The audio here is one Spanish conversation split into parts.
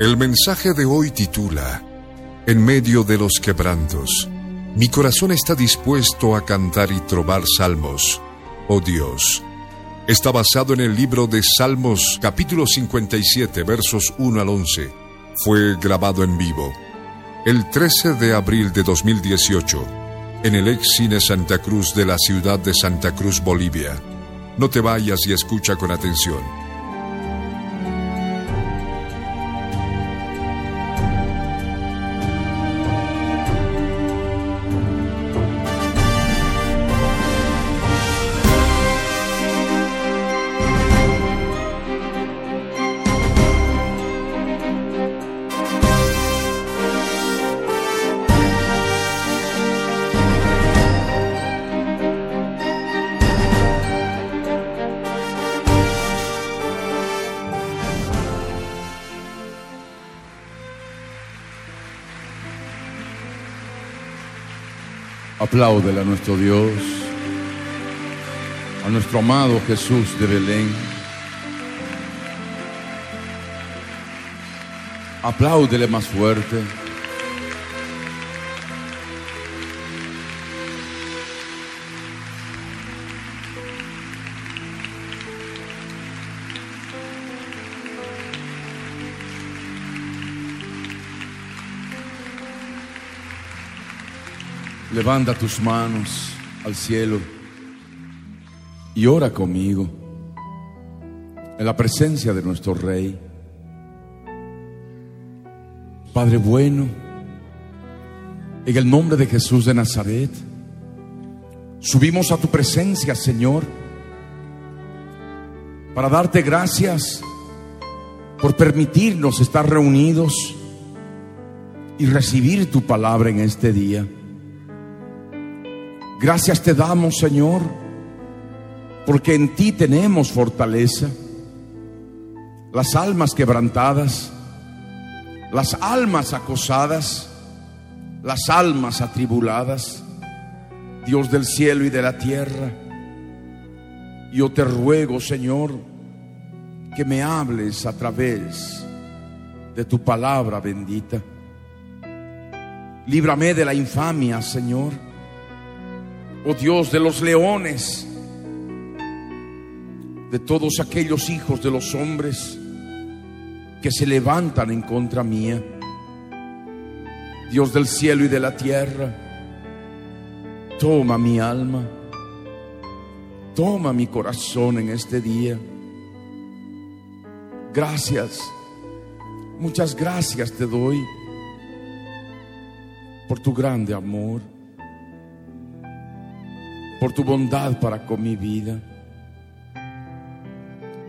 El mensaje de hoy titula, En medio de los quebrantos, mi corazón está dispuesto a cantar y trobar salmos, oh Dios. Está basado en el libro de Salmos capítulo 57 versos 1 al 11. Fue grabado en vivo el 13 de abril de 2018 en el ex cine Santa Cruz de la ciudad de Santa Cruz, Bolivia. No te vayas y escucha con atención. Apláudele a nuestro Dios, a nuestro amado Jesús de Belén. Apláudele más fuerte. Levanta tus manos al cielo y ora conmigo en la presencia de nuestro Rey. Padre bueno, en el nombre de Jesús de Nazaret, subimos a tu presencia, Señor, para darte gracias por permitirnos estar reunidos y recibir tu palabra en este día. Gracias te damos, Señor, porque en ti tenemos fortaleza. Las almas quebrantadas, las almas acosadas, las almas atribuladas, Dios del cielo y de la tierra. Yo te ruego, Señor, que me hables a través de tu palabra bendita. Líbrame de la infamia, Señor oh Dios de los leones, de todos aquellos hijos de los hombres que se levantan en contra mía. Dios del cielo y de la tierra, toma mi alma, toma mi corazón en este día. Gracias, muchas gracias te doy por tu grande amor por tu bondad para con mi vida.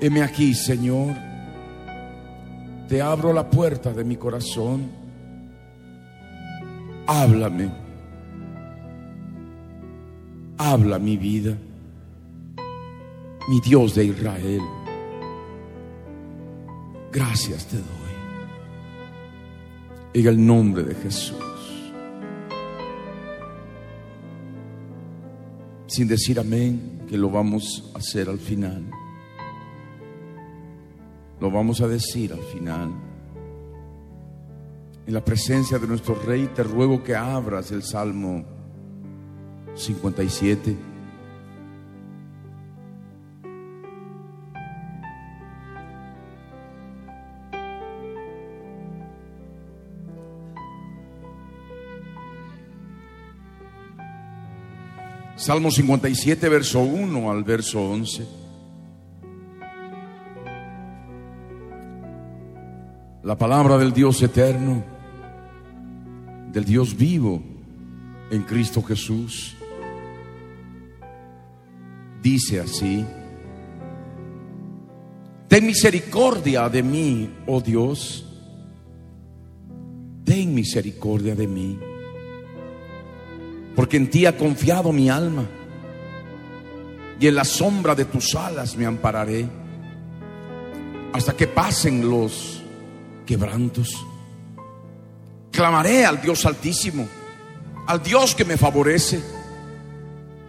Heme aquí, Señor. Te abro la puerta de mi corazón. Háblame. Habla mi vida. Mi Dios de Israel. Gracias te doy. En el nombre de Jesús. Sin decir amén, que lo vamos a hacer al final. Lo vamos a decir al final. En la presencia de nuestro Rey te ruego que abras el Salmo 57. Salmo 57, verso 1 al verso 11. La palabra del Dios eterno, del Dios vivo, en Cristo Jesús. Dice así, ten misericordia de mí, oh Dios, ten misericordia de mí, porque en ti ha confiado mi alma y en la sombra de tus alas me ampararé hasta que pasen los quebrantos. Clamaré al Dios altísimo, al Dios que me favorece.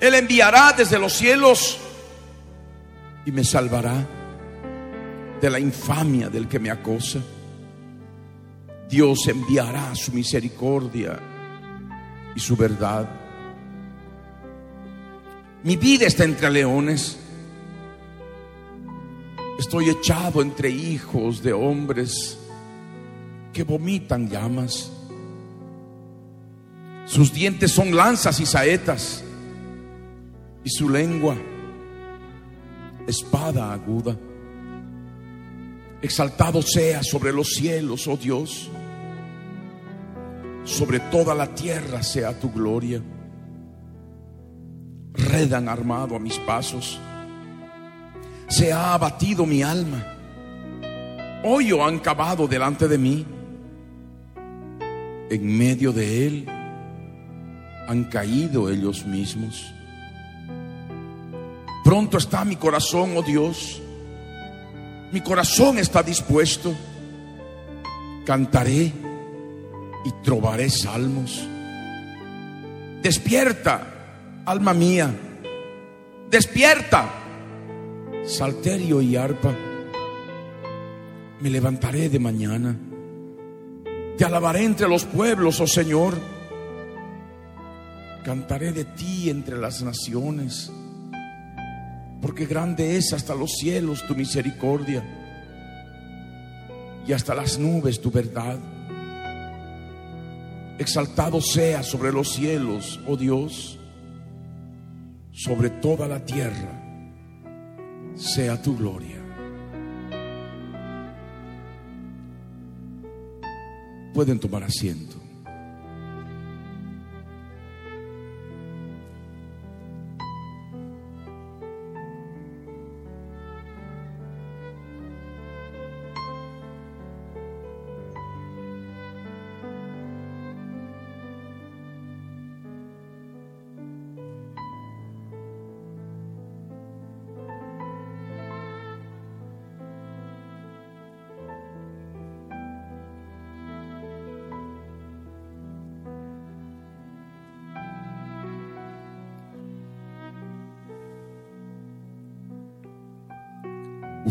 Él enviará desde los cielos y me salvará de la infamia del que me acosa. Dios enviará su misericordia y su verdad. Mi vida está entre leones. Estoy echado entre hijos de hombres que vomitan llamas. Sus dientes son lanzas y saetas y su lengua espada aguda. Exaltado sea sobre los cielos, oh Dios. Sobre toda la tierra sea tu gloria. Redan armado a mis pasos se ha abatido mi alma. Hoyo han cavado delante de mí. En medio de él han caído ellos mismos. Pronto está mi corazón, oh Dios. Mi corazón está dispuesto. Cantaré y trobaré salmos. Despierta, alma mía. Despierta salterio y arpa. Me levantaré de mañana. Te alabaré entre los pueblos, oh Señor. Cantaré de ti entre las naciones, porque grande es hasta los cielos tu misericordia y hasta las nubes tu verdad. Exaltado sea sobre los cielos, oh Dios, sobre toda la tierra sea tu gloria. Pueden tomar asiento.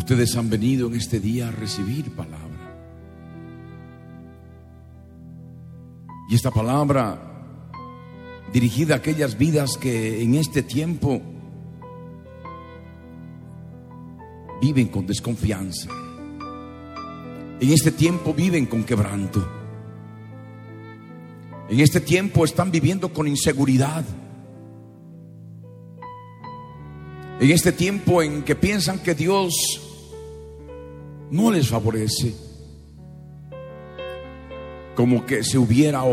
Ustedes han venido en este día a recibir palabra. Y esta palabra dirigida a aquellas vidas que en este tiempo viven con desconfianza. En este tiempo viven con quebranto. En este tiempo están viviendo con inseguridad. En este tiempo en que piensan que Dios no les favorece. Como que se hubiera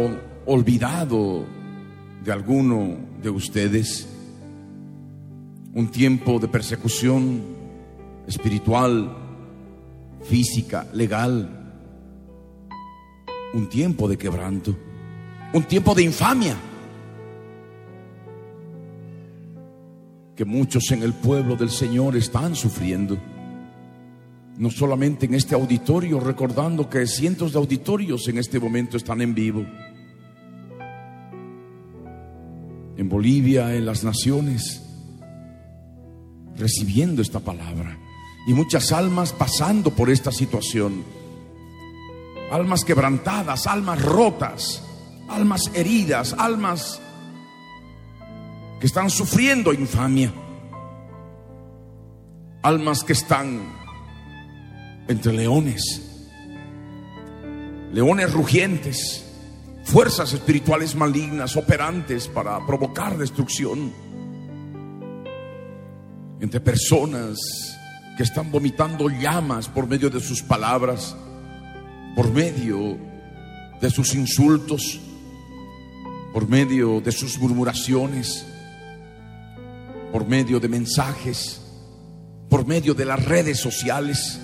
olvidado de alguno de ustedes. Un tiempo de persecución espiritual, física, legal. Un tiempo de quebranto. Un tiempo de infamia. Que muchos en el pueblo del Señor están sufriendo no solamente en este auditorio, recordando que cientos de auditorios en este momento están en vivo. En Bolivia, en las naciones, recibiendo esta palabra. Y muchas almas pasando por esta situación. Almas quebrantadas, almas rotas, almas heridas, almas que están sufriendo infamia. Almas que están entre leones, leones rugientes, fuerzas espirituales malignas operantes para provocar destrucción, entre personas que están vomitando llamas por medio de sus palabras, por medio de sus insultos, por medio de sus murmuraciones, por medio de mensajes, por medio de las redes sociales.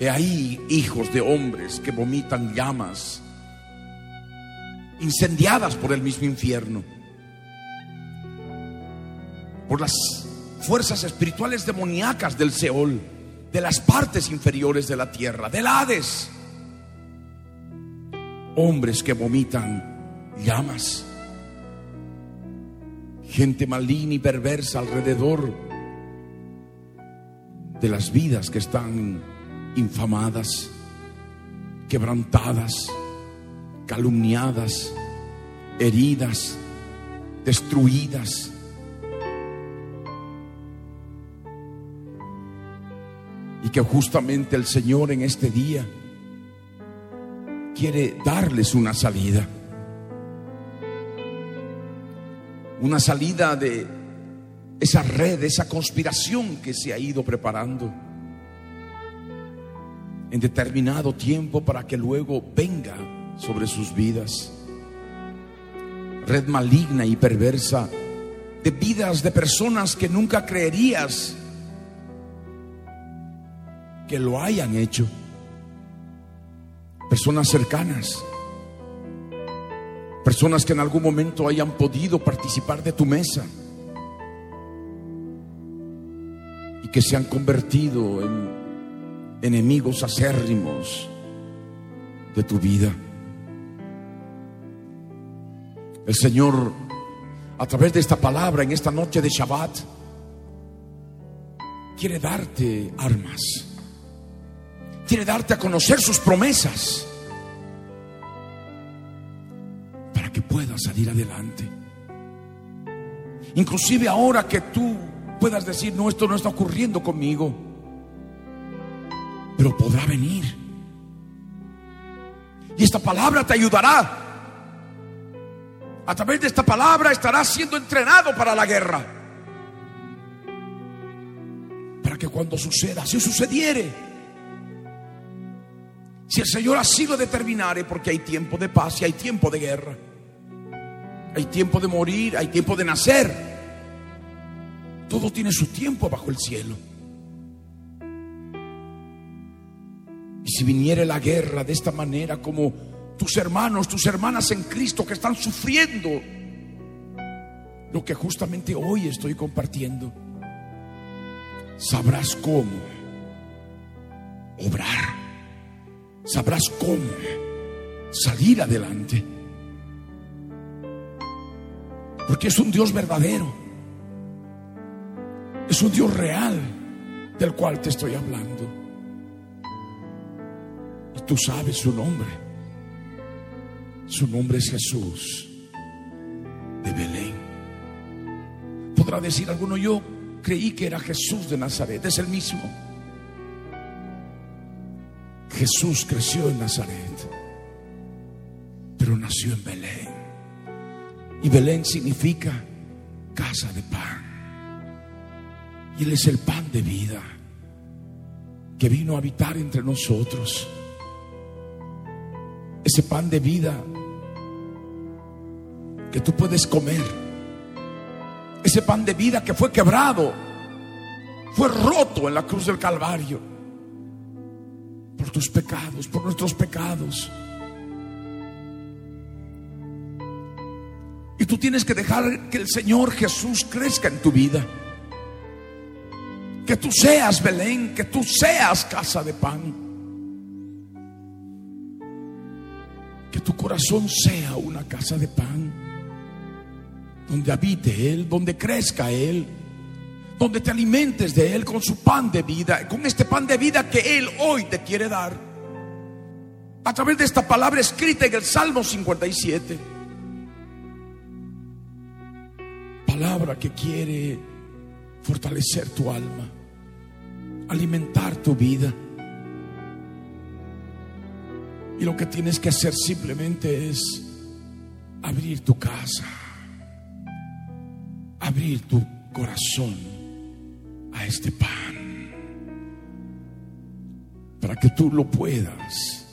He ahí hijos de hombres que vomitan llamas incendiadas por el mismo infierno, por las fuerzas espirituales demoníacas del Seol, de las partes inferiores de la tierra, del Hades. Hombres que vomitan llamas, gente maligna y perversa alrededor de las vidas que están infamadas, quebrantadas, calumniadas, heridas, destruidas. Y que justamente el Señor en este día quiere darles una salida. Una salida de esa red, esa conspiración que se ha ido preparando en determinado tiempo para que luego venga sobre sus vidas. Red maligna y perversa de vidas de personas que nunca creerías que lo hayan hecho. Personas cercanas. Personas que en algún momento hayan podido participar de tu mesa. Y que se han convertido en enemigos acérrimos de tu vida. El Señor, a través de esta palabra en esta noche de Shabbat, quiere darte armas. Quiere darte a conocer sus promesas para que puedas salir adelante. Inclusive ahora que tú puedas decir, no, esto no está ocurriendo conmigo, pero podrá venir. Y esta palabra te ayudará a través de esta palabra estarás siendo entrenado para la guerra. Para que cuando suceda, si sucediere, si el Señor así lo determinare, porque hay tiempo de paz y hay tiempo de guerra, hay tiempo de morir, hay tiempo de nacer, todo tiene su tiempo bajo el cielo. Y si viniere la guerra de esta manera como tus hermanos, tus hermanas en Cristo que están sufriendo lo que justamente hoy estoy compartiendo, sabrás cómo obrar, sabrás cómo salir adelante. Porque es un Dios verdadero, es un Dios real del cual te estoy hablando. Tú sabes su nombre. Su nombre es Jesús de Belén. Podrá decir alguno, yo creí que era Jesús de Nazaret, es el mismo. Jesús creció en Nazaret, pero nació en Belén. Y Belén significa casa de pan. Y Él es el pan de vida que vino a habitar entre nosotros. Ese pan de vida que tú puedes comer. Ese pan de vida que fue quebrado, fue roto en la cruz del Calvario. Por tus pecados, por nuestros pecados. Y tú tienes que dejar que el Señor Jesús crezca en tu vida. Que tú seas Belén, que tú seas casa de pan. Tu corazón sea una casa de pan donde habite Él, donde crezca Él, donde te alimentes de Él con su pan de vida, con este pan de vida que Él hoy te quiere dar. A través de esta palabra escrita en el Salmo 57. Palabra que quiere fortalecer tu alma, alimentar tu vida. Y lo que tienes que hacer simplemente es abrir tu casa abrir tu corazón a este pan para que tú lo puedas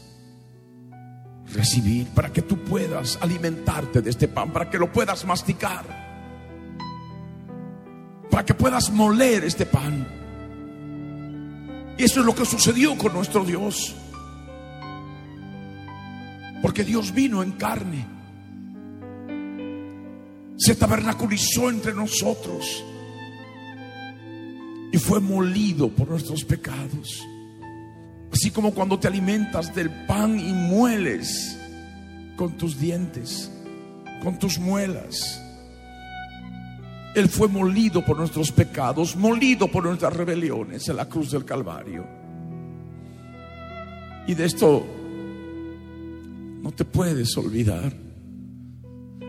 recibir, para que tú puedas alimentarte de este pan, para que lo puedas masticar, para que puedas moler este pan. Y eso es lo que sucedió con nuestro Dios. Porque Dios vino en carne. Se tabernaculizó entre nosotros. Y fue molido por nuestros pecados. Así como cuando te alimentas del pan y mueles con tus dientes, con tus muelas. Él fue molido por nuestros pecados, molido por nuestras rebeliones en la cruz del Calvario. Y de esto no te puedes olvidar.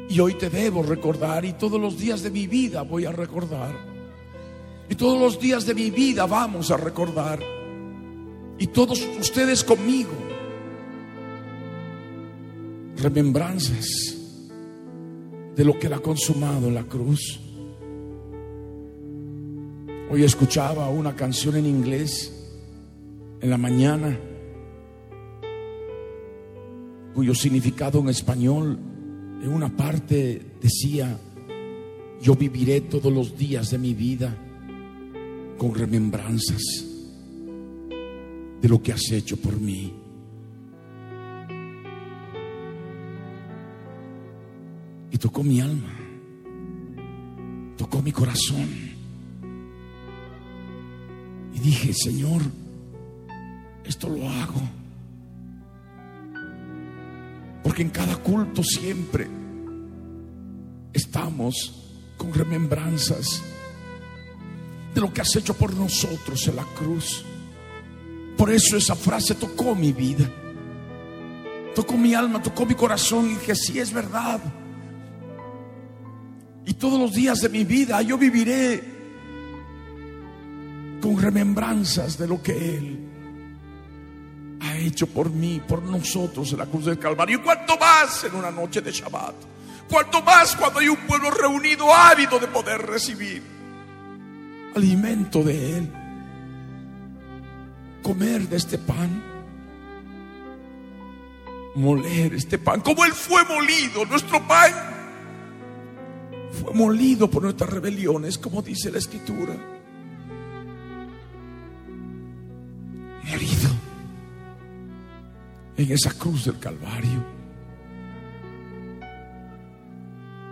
Y hoy te debo recordar y todos los días de mi vida voy a recordar. Y todos los días de mi vida vamos a recordar y todos ustedes conmigo. Remembranzas de lo que Él ha consumado la cruz. Hoy escuchaba una canción en inglés en la mañana cuyo significado en español en una parte decía, yo viviré todos los días de mi vida con remembranzas de lo que has hecho por mí. Y tocó mi alma, tocó mi corazón. Y dije, Señor, esto lo hago. Porque en cada culto siempre estamos con remembranzas de lo que has hecho por nosotros en la cruz. Por eso esa frase tocó mi vida, tocó mi alma, tocó mi corazón y dije, sí es verdad. Y todos los días de mi vida yo viviré con remembranzas de lo que Él ha hecho por mí, por nosotros en la cruz del Calvario. Y cuanto más en una noche de Shabbat, cuanto más cuando hay un pueblo reunido ávido de poder recibir alimento de Él comer de este pan, moler este pan, como Él fue molido, nuestro pan fue molido por nuestras rebeliones, como dice la Escritura. En esa cruz del Calvario.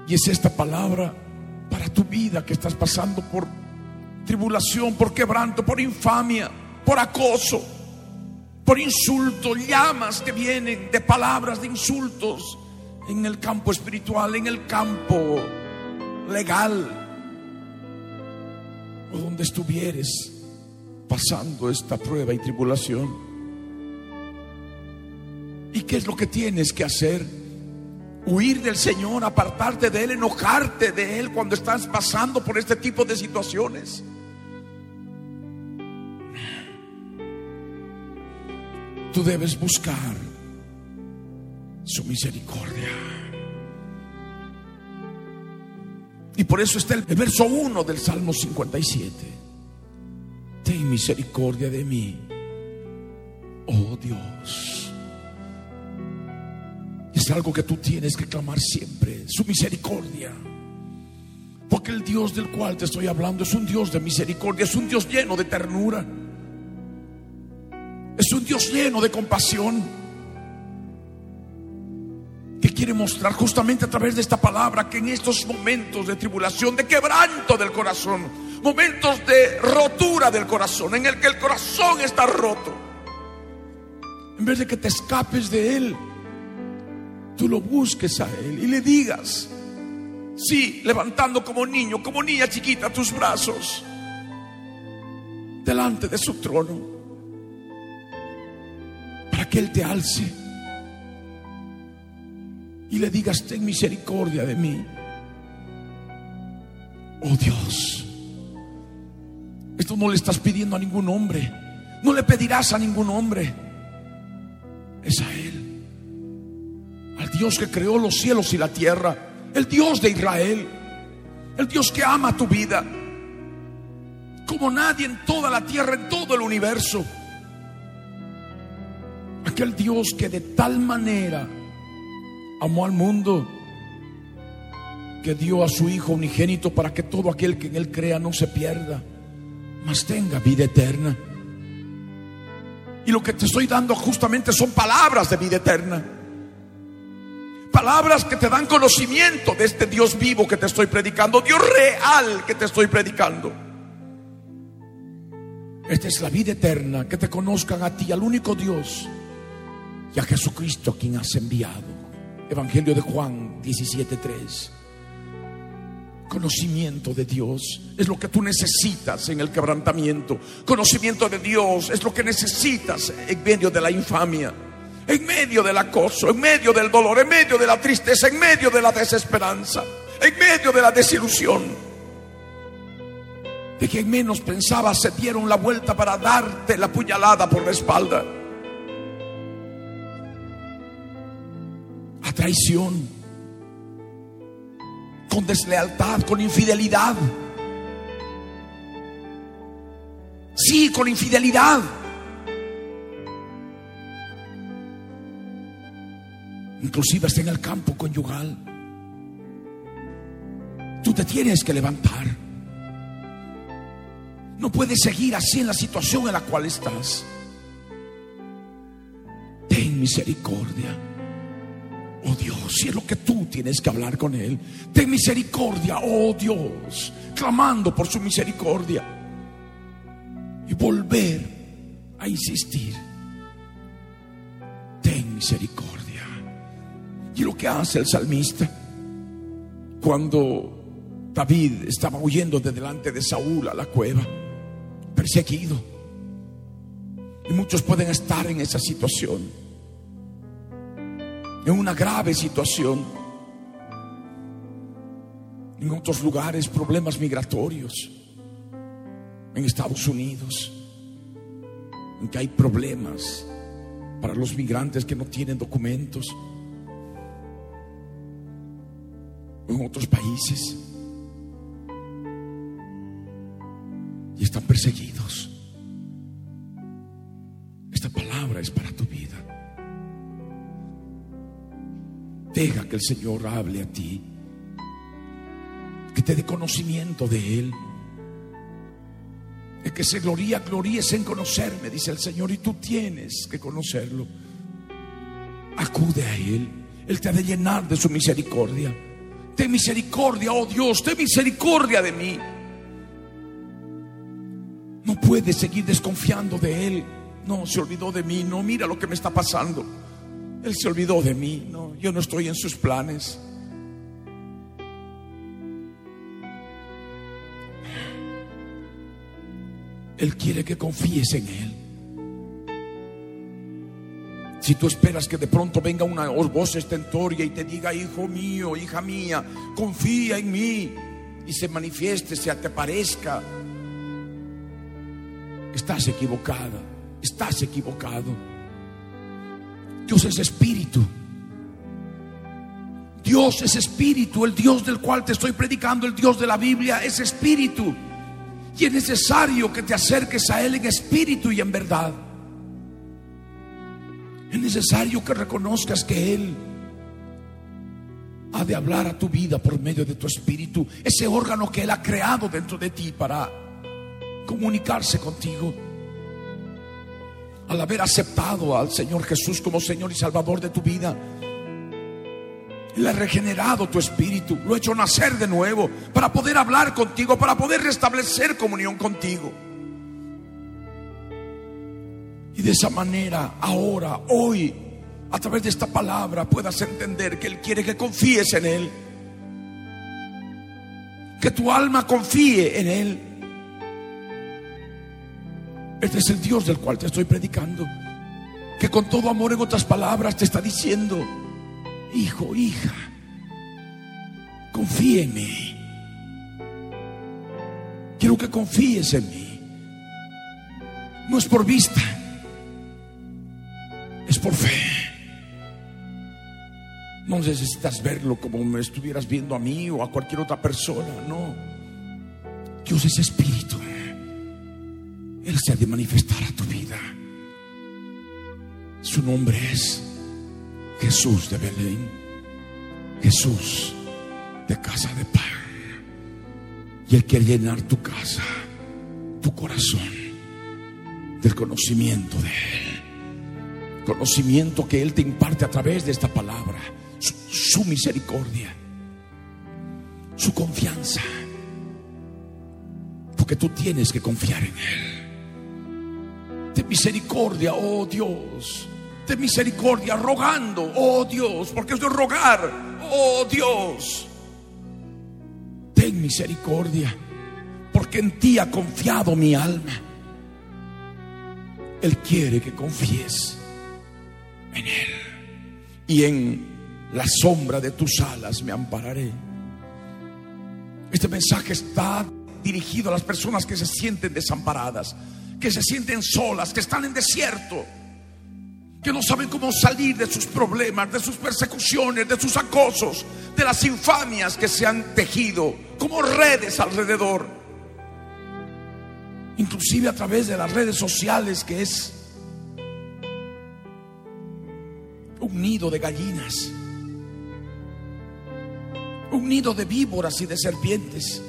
Y es esta palabra para tu vida que estás pasando por tribulación, por quebranto, por infamia por acoso, por insulto, llamas que vienen de palabras de insultos en el campo espiritual, en el campo legal, o donde estuvieres pasando esta prueba y tribulación. ¿Y qué es lo que tienes que hacer? Huir del Señor, apartarte de Él, enojarte de Él cuando estás pasando por este tipo de situaciones. tú debes buscar su misericordia. Y por eso está el verso 1 del Salmo 57. Ten misericordia de mí, oh Dios. Es algo que tú tienes que clamar siempre, su misericordia. Porque el Dios del cual te estoy hablando es un Dios de misericordia, es un Dios lleno de ternura. Es un Dios lleno de compasión que quiere mostrar justamente a través de esta palabra que en estos momentos de tribulación, de quebranto del corazón, momentos de rotura del corazón, en el que el corazón está roto, en vez de que te escapes de Él, tú lo busques a Él y le digas, sí, levantando como niño, como niña chiquita tus brazos delante de su trono que Él te alce y le digas, ten misericordia de mí. Oh Dios, esto no le estás pidiendo a ningún hombre, no le pedirás a ningún hombre, es a Él, al Dios que creó los cielos y la tierra, el Dios de Israel, el Dios que ama tu vida, como nadie en toda la tierra, en todo el universo aquel Dios que de tal manera amó al mundo que dio a su Hijo unigénito para que todo aquel que en Él crea no se pierda, mas tenga vida eterna. Y lo que te estoy dando justamente son palabras de vida eterna. Palabras que te dan conocimiento de este Dios vivo que te estoy predicando, Dios real que te estoy predicando. Esta es la vida eterna, que te conozcan a ti, al único Dios, y a Jesucristo a quien has enviado. Evangelio de Juan 17:3. Conocimiento de Dios es lo que tú necesitas en el quebrantamiento. Conocimiento de Dios es lo que necesitas en medio de la infamia, en medio del acoso, en medio del dolor, en medio de la tristeza, en medio de la desesperanza, en medio de la desilusión. De quien menos pensaba se dieron la vuelta para darte la puñalada por la espalda. A traición con deslealtad, con infidelidad. Sí, con infidelidad. Inclusive hasta en el campo conyugal. Tú te tienes que levantar. No puedes seguir así en la situación en la cual estás. Ten misericordia. Oh Dios, si es lo que tú tienes que hablar con Él, ten misericordia, oh Dios, clamando por su misericordia y volver a insistir. Ten misericordia. Y lo que hace el salmista cuando David estaba huyendo de delante de Saúl a la cueva, perseguido. Y muchos pueden estar en esa situación en una grave situación. En otros lugares, problemas migratorios. En Estados Unidos, en que hay problemas para los migrantes que no tienen documentos. En otros países. Y están perseguidos. Esta palabra es para tu vida. Deja que el Señor hable a ti. Que te dé conocimiento de Él. El que se gloría, gloríes en conocerme, dice el Señor, y tú tienes que conocerlo. Acude a Él. Él te ha de llenar de su misericordia. Ten misericordia, oh Dios, ten misericordia de mí. No puedes seguir desconfiando de Él. No, se olvidó de mí. No, mira lo que me está pasando. Él se olvidó de mí. No, yo no estoy en sus planes. Él quiere que confíes en Él. Si tú esperas que de pronto venga una voz estentoria y te diga, hijo mío, hija mía, confía en mí y se manifieste, se te parezca, estás equivocada, estás equivocado. Dios es espíritu. Dios es espíritu, el Dios del cual te estoy predicando, el Dios de la Biblia es espíritu. Y es necesario que te acerques a Él en espíritu y en verdad. Es necesario que reconozcas que Él ha de hablar a tu vida por medio de tu espíritu, ese órgano que Él ha creado dentro de ti para comunicarse contigo al haber aceptado al Señor Jesús como Señor y Salvador de tu vida. Él ha regenerado tu espíritu, lo ha hecho nacer de nuevo para poder hablar contigo, para poder restablecer comunión contigo. Y de esa manera, ahora, hoy, a través de esta palabra, puedas entender que Él quiere que confíes en Él. Que tu alma confíe en Él este es el Dios del cual te estoy predicando. Que con todo amor, en otras palabras, te está diciendo, hijo, hija, confíe en mí. Quiero que confíes en mí. No es por vista, es por fe. No necesitas verlo como me estuvieras viendo a mí o a cualquier otra persona, no. Dios es espíritu. Él se ha de manifestar a tu vida. Su nombre es Jesús de Belén. Jesús de casa de pan. Y Él quiere llenar tu casa, tu corazón, del conocimiento de Él. Conocimiento que Él te imparte a través de esta palabra. Su, misericordia, su confianza. Porque tú tienes que confiar en Él. De misericordia, oh Dios. De misericordia, rogando, oh Dios. Porque es de rogar, oh Dios ten misericordia, porque en ti ha confiado mi alma. Él quiere que confíes en Él. Y en la sombra de tus alas me ampararé. Este mensaje está dirigido a las personas que se sienten desamparadas, que se sienten solas, que están en desierto que no saben cómo salir de sus problemas, de sus persecuciones, de sus acosos, de las infamias que se han tejido como redes alrededor. Inclusive a través de las redes sociales que es un nido de gallinas, un nido de víboras y de serpientes.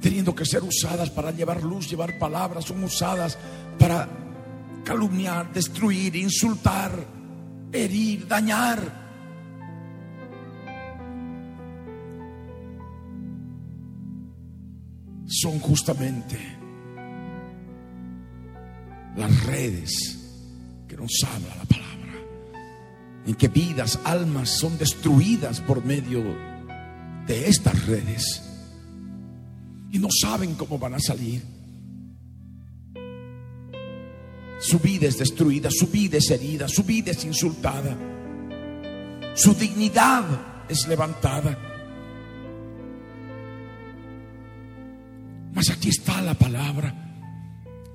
teniendo que ser usadas para llevar luz, llevar palabras, son usadas para calumniar, destruir, insultar, herir, dañar. Son justamente las redes que nos habla la palabra, en que vidas, almas son destruidas por medio de estas redes y no saben cómo van a salir. Su vida es destruida, su vida es herida, su vida es insultada, su dignidad es levantada. Mas aquí está la palabra.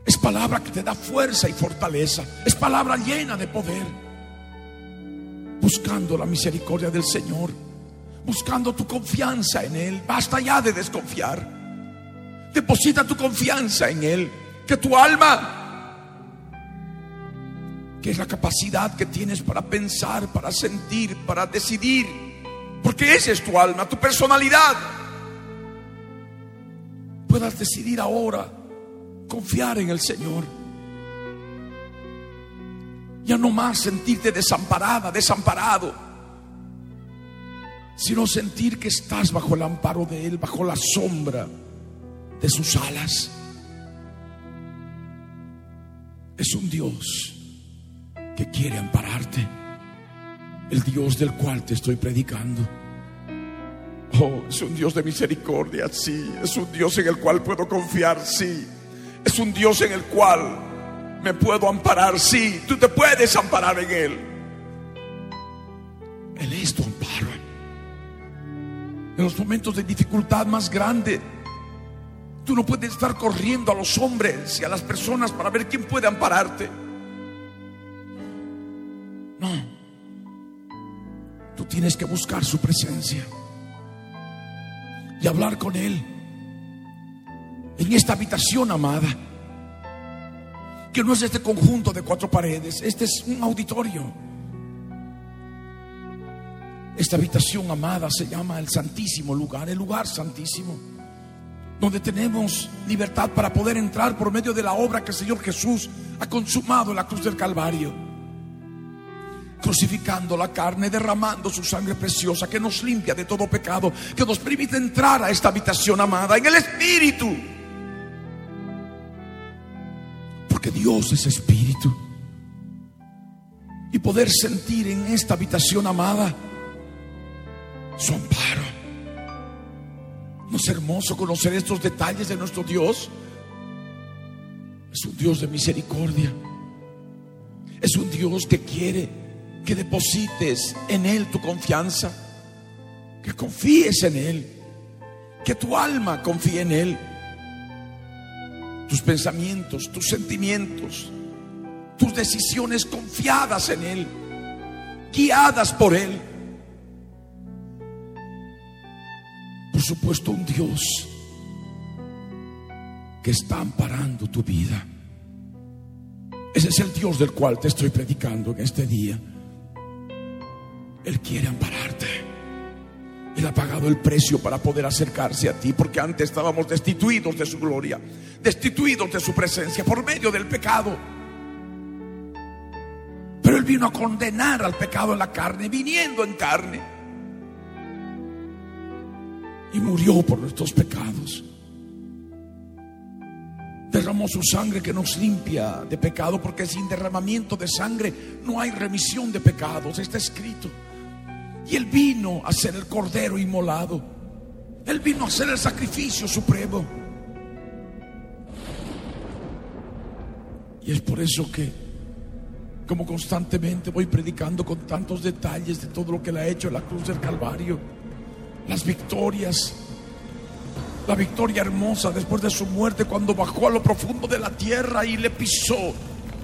Es palabra que te da fuerza y fortaleza. Es palabra llena de poder. Buscando la misericordia del Señor. Buscando tu confianza en Él. Basta ya de desconfiar. Deposita tu confianza en Él. Que tu alma, que es la capacidad que tienes para pensar, para sentir, para decidir, porque esa es tu alma, tu personalidad, puedas decidir ahora confiar en el Señor. Ya no más sentirte desamparada, desamparado, sino sentir que estás bajo el amparo de Él, bajo la sombra de sus alas. Es un Dios que quiere ampararte. El Dios del cual te estoy predicando. Oh, es un Dios de misericordia, sí. Es un Dios en el cual puedo confiar, sí. Es un Dios en el cual me puedo amparar, sí. Tú te puedes amparar en Él. Él es tu amparo. En los momentos de dificultad más grande, Tú no puedes estar corriendo a los hombres y a las personas para ver quién puede ampararte. No. Tú tienes que buscar su presencia y hablar con Él en esta habitación amada, que no es este conjunto de cuatro paredes, este es un auditorio. Esta habitación amada se llama el Santísimo Lugar, el lugar santísimo donde tenemos libertad para poder entrar por medio de la obra que el Señor Jesús ha consumado en la cruz del Calvario, crucificando la carne, derramando su sangre preciosa que nos limpia de todo pecado, que nos permite entrar a esta habitación amada en el Espíritu. Dios es Espíritu. Y poder sentir en esta habitación amada su amparo ¿No es hermoso conocer estos detalles de nuestro Dios? Es un Dios de misericordia. Es un Dios que quiere que deposites en Él tu confianza, que confíes en Él, que tu alma confíe en Él. Tus pensamientos, tus sentimientos, tus decisiones confiadas en Él, guiadas por Él. por supuesto, un Dios que está amparando tu vida. Ese es el Dios del cual te estoy predicando en este día. Él quiere ampararte. Él ha pagado el precio para poder acercarse a ti, porque antes estábamos destituidos de su gloria, destituidos de su presencia por medio del pecado. Pero Él vino a condenar al pecado en la carne, viniendo en carne. Y murió por nuestros pecados. Derramó su sangre que nos limpia de pecado, porque sin derramamiento de sangre no hay remisión de pecados. Está escrito. Y Él vino a ser el cordero inmolado. Él vino a ser el sacrificio supremo. Y es por eso que, como constantemente voy predicando con tantos detalles de todo lo que le ha hecho en la cruz del Calvario, las victorias, la victoria hermosa después de su muerte cuando bajó a lo profundo de la tierra y le pisó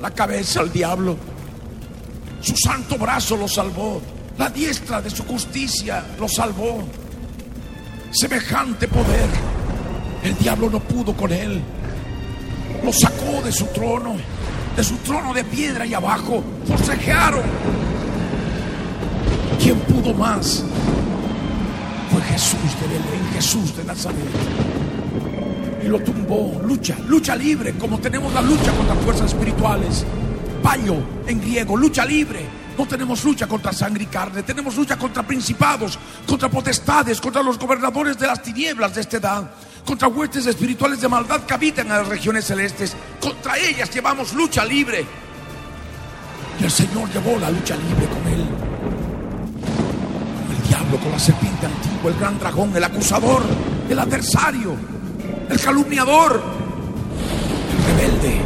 la cabeza al diablo. Su santo brazo lo salvó, la diestra de su justicia lo salvó. Semejante poder, el diablo no pudo con él. Lo sacó de su trono, de su trono de piedra y abajo. Forcejearon. ¿Quién pudo más? Fue Jesús de Belén, Jesús de Nazaret. Y lo tumbó. Lucha, lucha libre, como tenemos la lucha contra fuerzas espirituales. Payo en griego, lucha libre. No tenemos lucha contra sangre y carne, tenemos lucha contra principados, contra potestades, contra los gobernadores de las tinieblas de esta edad, contra huestes espirituales de maldad que habitan en las regiones celestes. Contra ellas llevamos lucha libre. Y el Señor llevó la lucha libre con él. Con el diablo, con la serpiente antigua, el gran dragón, el acusador, el adversario, el calumniador, el rebelde.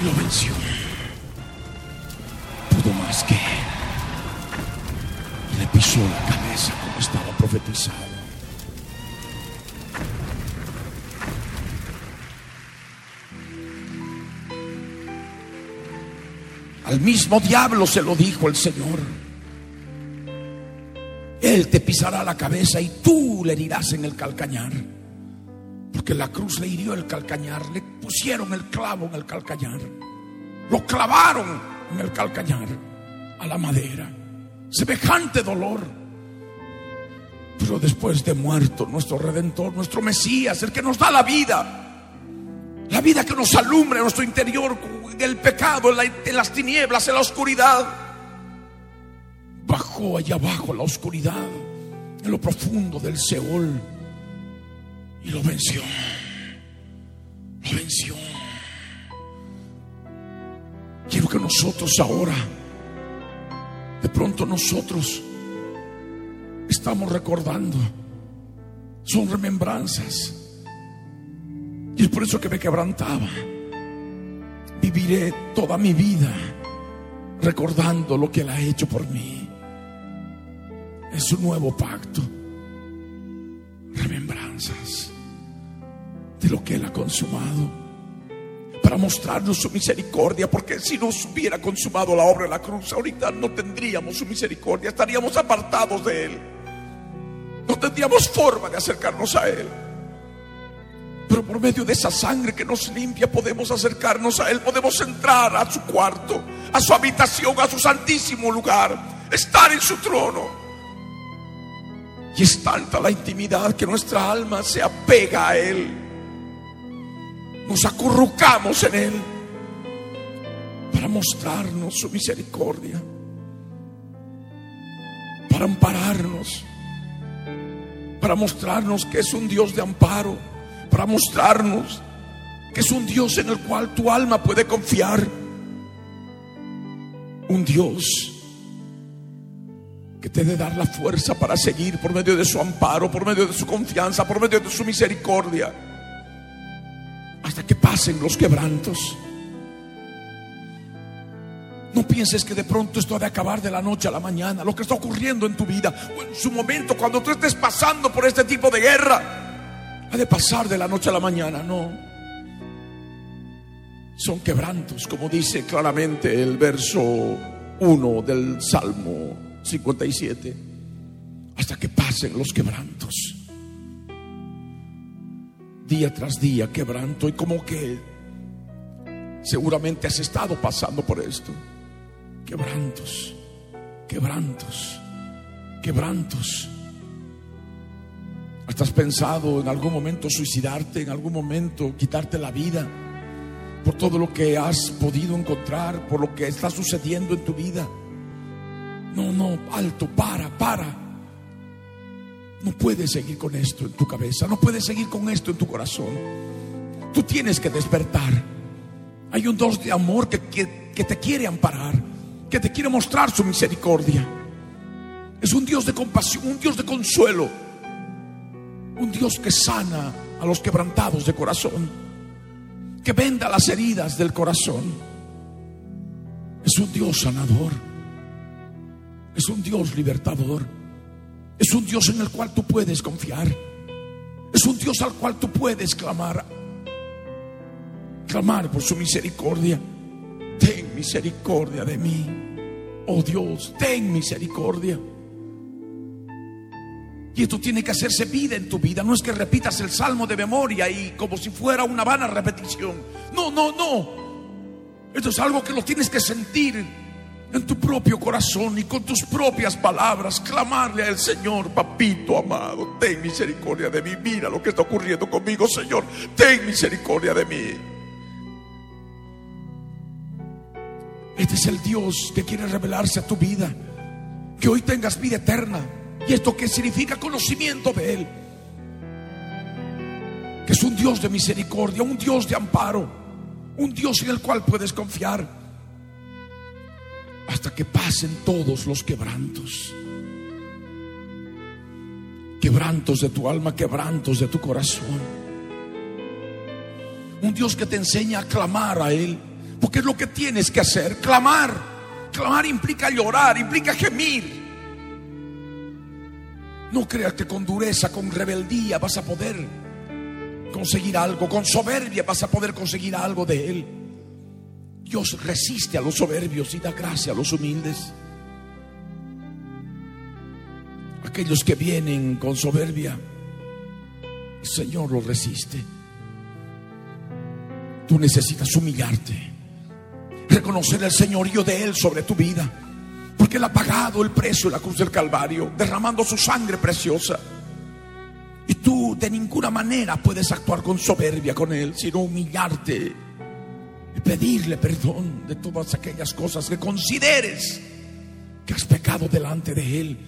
Y lo venció La cabeza como estaba profetizado. Al mismo diablo se lo dijo el Señor. Él te pisará la cabeza y tú le herirás en el calcañar. Porque la cruz le hirió el calcañar, le pusieron el clavo en el calcañar, lo clavaron en el calcañar a la madera. Semejante dolor. Pero después de muerto, nuestro redentor, nuestro Mesías, el que nos da la vida, la vida que nos alumbra en nuestro interior, del pecado, en, en las tinieblas, en la oscuridad, bajó allá abajo la oscuridad, en lo profundo del Seol, y lo venció. Lo venció. Quiero que nosotros ahora, de pronto nosotros, estamos recordando, son remembranzas. Y es por eso que me quebrantaba. Viviré toda mi vida recordando lo que Él ha hecho por mí. Es un nuevo pacto. Remembranzas de lo que Él ha consumado para mostrarnos su misericordia, porque si no se hubiera consumado la obra de la cruz, ahorita no tendríamos su misericordia, estaríamos apartados de Él. No tendríamos forma de acercarnos a Él. Pero por medio de esa sangre que nos limpia podemos acercarnos a Él, podemos entrar a su cuarto, a su habitación, a su santísimo lugar, estar en su trono. Y es tanta la intimidad que nuestra alma se apega a Él. Nos acurrucamos en Él para mostrarnos su misericordia, para ampararnos, para mostrarnos que es un Dios de amparo, para mostrarnos que es un Dios en el cual tu alma puede confiar, un Dios que te debe dar la fuerza para seguir por medio de su amparo, por medio de su confianza, por medio de su misericordia, hasta que pasen los quebrantos. No pienses que de pronto esto ha de acabar de la noche a la mañana, lo que está ocurriendo en tu vida, o en su momento, cuando tú estés pasando por este tipo de guerra, ha de pasar de la noche a la mañana, no. Son quebrantos, como dice claramente el verso 1 del Salmo 57, hasta que pasen los quebrantos. Día tras día quebranto y como que seguramente has estado pasando por esto. quebrantos, quebrantos, quebrantos. ¿Hasta has pensado en algún momento suicidarte, en algún momento quitarte la vida por todo lo que has podido encontrar, por lo que está sucediendo en tu vida? No, no, alto, para, para. No puedes seguir con esto en tu cabeza, no puedes seguir con esto en tu corazón. Tú tienes que despertar. Hay un Dios de amor que, que, que te quiere amparar, que te quiere mostrar su misericordia. Es un Dios de compasión, un Dios de consuelo, un Dios que sana a los quebrantados de corazón, que venda las heridas del corazón. Es un Dios sanador, es un Dios libertador, es un Dios en el cual tú puedes confiar, es un Dios al cual tú puedes clamar, clamar por su misericordia. Ten misericordia de mí, oh Dios, ten misericordia. Y esto tiene que hacerse vida en tu vida. No es que repitas el salmo de memoria y como si fuera una vana repetición. No, no, no. Esto es algo que lo tienes que sentir en tu propio corazón y con tus propias palabras. Clamarle al Señor, papito amado, ten misericordia de mí. Mira lo que está ocurriendo conmigo, Señor. Ten misericordia de mí. Este es el Dios que quiere revelarse a tu vida. Que hoy tengas vida eterna. ¿Y esto que significa? Conocimiento de Él. Que es un Dios de misericordia, un Dios de amparo, un Dios en el cual puedes confiar. Hasta que pasen todos los quebrantos. Quebrantos de tu alma, quebrantos de tu corazón. Un Dios que te enseña a clamar a Él. Porque es lo que tienes que hacer, clamar. Clamar implica llorar, implica gemir. No creas que con dureza, con rebeldía vas a poder conseguir algo, con soberbia vas a poder conseguir algo de Él. Dios resiste a los soberbios y da gracia a los humildes. Aquellos que vienen con soberbia, el Señor los resiste. Tú necesitas humillarte, reconocer el señorío de Él sobre tu vida. Porque Él ha pagado el precio en la cruz del Calvario, derramando su sangre preciosa. Y tú de ninguna manera puedes actuar con soberbia con Él, sino humillarte pedirle perdón de todas aquellas cosas que consideres que has pecado delante de Él,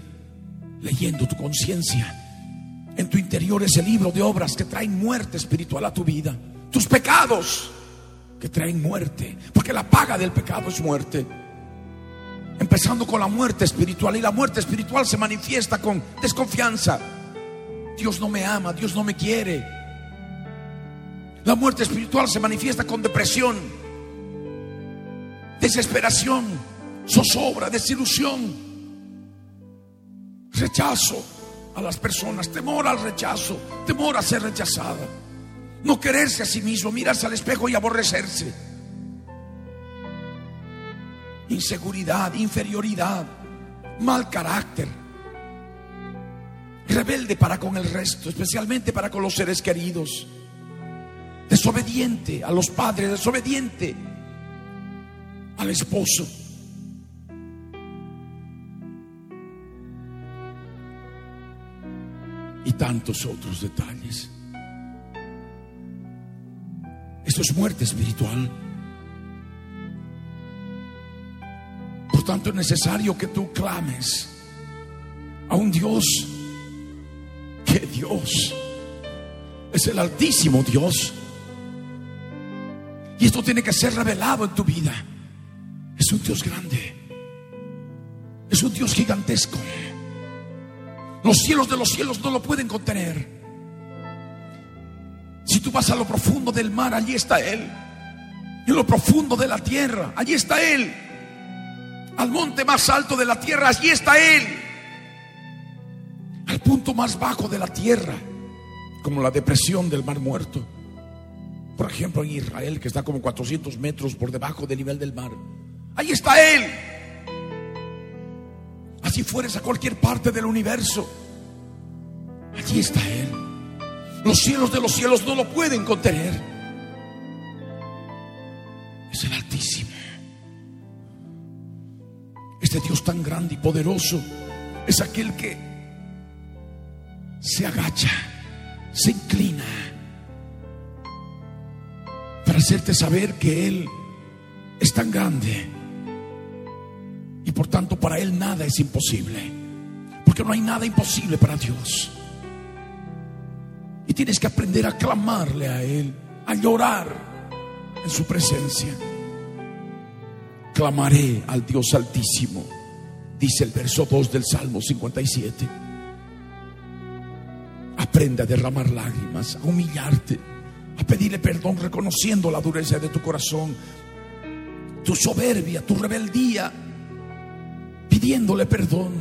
leyendo tu conciencia. En tu interior ese libro de obras que traen muerte espiritual a tu vida. Tus pecados que traen muerte. Porque la paga del pecado es muerte. Empezando con la muerte espiritual. Y la muerte espiritual se manifiesta con desconfianza. Dios no me ama, Dios no me quiere. La muerte espiritual se manifiesta con depresión, desesperación, zozobra, desilusión, rechazo a las personas, temor al rechazo, temor a ser rechazada, no quererse a sí mismo, mirarse al espejo y aborrecerse. Inseguridad, inferioridad, mal carácter, rebelde para con el resto, especialmente para con los seres queridos, desobediente a los padres, desobediente al esposo. Y tantos otros detalles. Esto es muerte espiritual. Por tanto es necesario que tú clames a un Dios que Dios es el altísimo Dios. Y esto tiene que ser revelado en tu vida. Es un Dios grande. Es un Dios gigantesco. Los cielos de los cielos no lo pueden contener. Si tú vas a lo profundo del mar, allí está Él. En lo profundo de la tierra, allí está Él al monte más alto de la tierra, allí está Él. Al punto más bajo de la tierra, como la depresión del mar muerto. Por ejemplo, en Israel, que está como 400 metros por debajo del nivel del mar. Allí está Él. Así fueres a cualquier parte del universo. Allí está Él. Los cielos de los cielos no lo pueden contener. Es el Altísimo. Este Dios tan grande y poderoso es aquel que se agacha, se inclina para hacerte saber que Él es tan grande y por tanto para Él nada es imposible, porque no hay nada imposible para Dios. Y tienes que aprender a clamarle a Él, a llorar en su presencia. Clamaré al Dios Altísimo, dice el verso 2 del Salmo 57. Aprende a derramar lágrimas, a humillarte, a pedirle perdón reconociendo la dureza de tu corazón, tu soberbia, tu rebeldía, pidiéndole perdón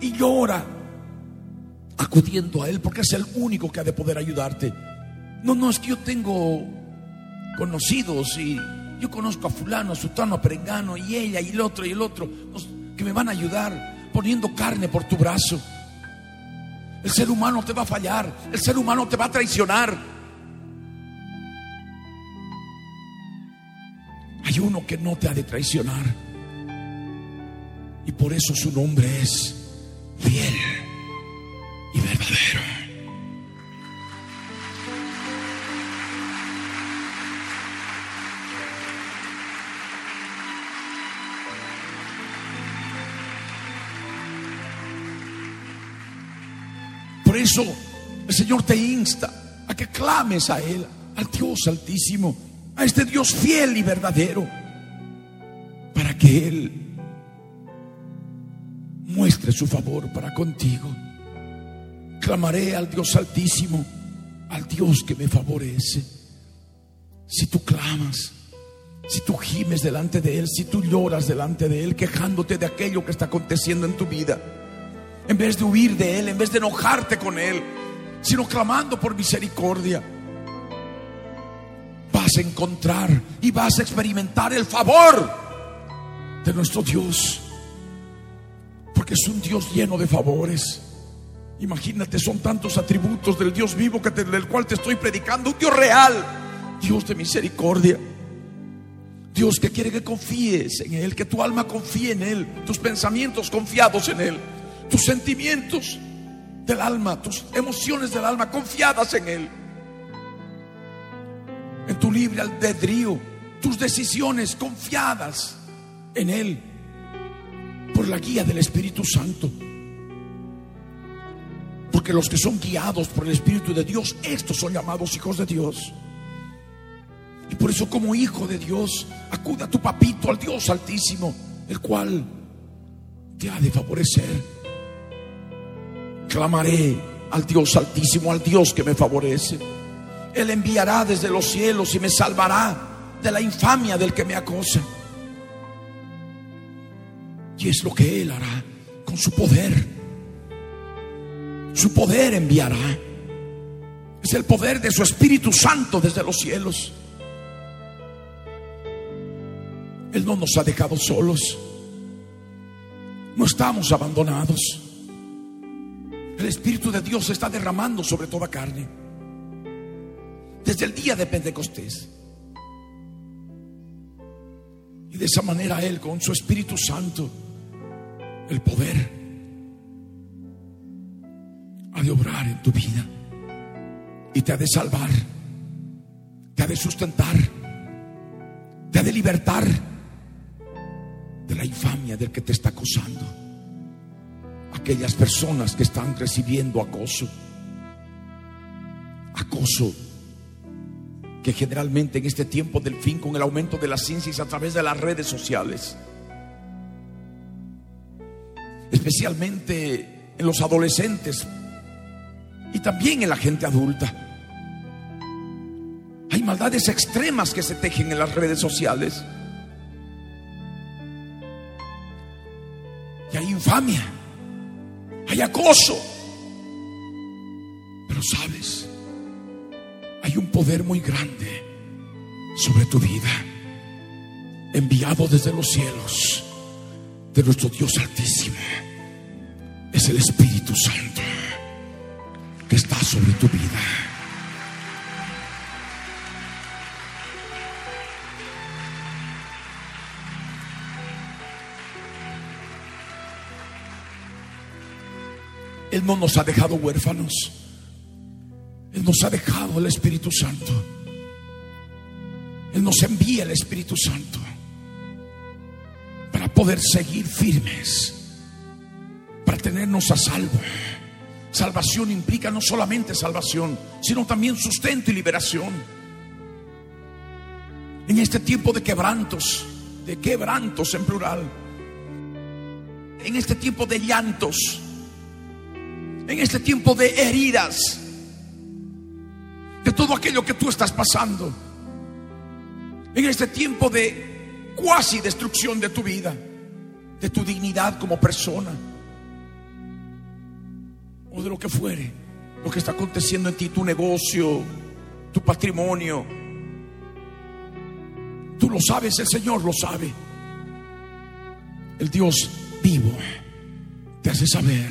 y llora acudiendo a Él porque es el único que ha de poder ayudarte. No, no, es que yo tengo conocidos y yo conozco a fulano, a sutano, a perengano y ella y el otro y el otro que me van a ayudar poniendo carne por tu brazo. El ser humano te va a fallar, el ser humano te va a traicionar. Hay uno que no te ha de traicionar. Y por eso su nombre es fiel y verdadero. Por eso el Señor te insta a que clames a Él, al Dios altísimo, a este Dios fiel y verdadero, para que Él muestre su favor para contigo. Clamaré al Dios altísimo, al Dios que me favorece. Si tú clamas, si tú gimes delante de Él, si tú lloras delante de Él, quejándote de aquello que está aconteciendo en tu vida, en vez de huir de Él, en vez de enojarte con Él, sino clamando por misericordia, vas a encontrar y vas a experimentar el favor de nuestro Dios. Porque es un Dios lleno de favores. Imagínate, son tantos atributos del Dios vivo que del cual te estoy predicando, un Dios real, Dios de misericordia. Dios que quiere que confíes en Él, que tu alma confíe en Él, tus pensamientos confiados en Él, tus sentimientos del alma, tus emociones del alma confiadas en Él, en tu libre albedrío, tus decisiones confiadas en Él, por la guía del Espíritu Santo. Porque los que son guiados por el Espíritu de Dios, estos son llamados hijos de Dios. Y por eso como hijo de Dios, acude a tu papito, al Dios altísimo, el cual te ha de favorecer. Clamaré al Dios altísimo, al Dios que me favorece. Él enviará desde los cielos y me salvará de la infamia del que me acosa. Y es lo que Él hará con su poder. Su poder enviará. Es el poder de su Espíritu Santo desde los cielos. Él no nos ha dejado solos. No estamos abandonados. El Espíritu de Dios se está derramando sobre toda carne. Desde el día de Pentecostés. Y de esa manera Él, con su Espíritu Santo, el poder ha de obrar en tu vida. Y te ha de salvar. Te ha de sustentar. Te ha de libertar de la infamia del que te está acosando. Aquellas personas que están recibiendo acoso. Acoso que generalmente en este tiempo del fin, con el aumento de las ciencias a través de las redes sociales, especialmente en los adolescentes y también en la gente adulta. Hay maldades extremas que se tejen en las redes sociales. Y hay infamia, hay acoso. Pero sabes, hay un poder muy grande sobre tu vida, enviado desde los cielos, de nuestro Dios Altísimo es el Espíritu Santo que está sobre tu vida. Él no nos ha dejado huérfanos. Él nos ha dejado el Espíritu Santo. Él nos envía el Espíritu Santo para poder seguir firmes, para tenernos a salvo. Salvación implica no solamente salvación, sino también sustento y liberación. En este tiempo de quebrantos, de quebrantos en plural, en este tiempo de llantos, en este tiempo de heridas, de todo aquello que tú estás pasando, en este tiempo de cuasi destrucción de tu vida, de tu dignidad como persona, o de lo que fuere, lo que está aconteciendo en ti, tu negocio, tu patrimonio. Tú lo sabes, el Señor lo sabe. El Dios vivo te hace saber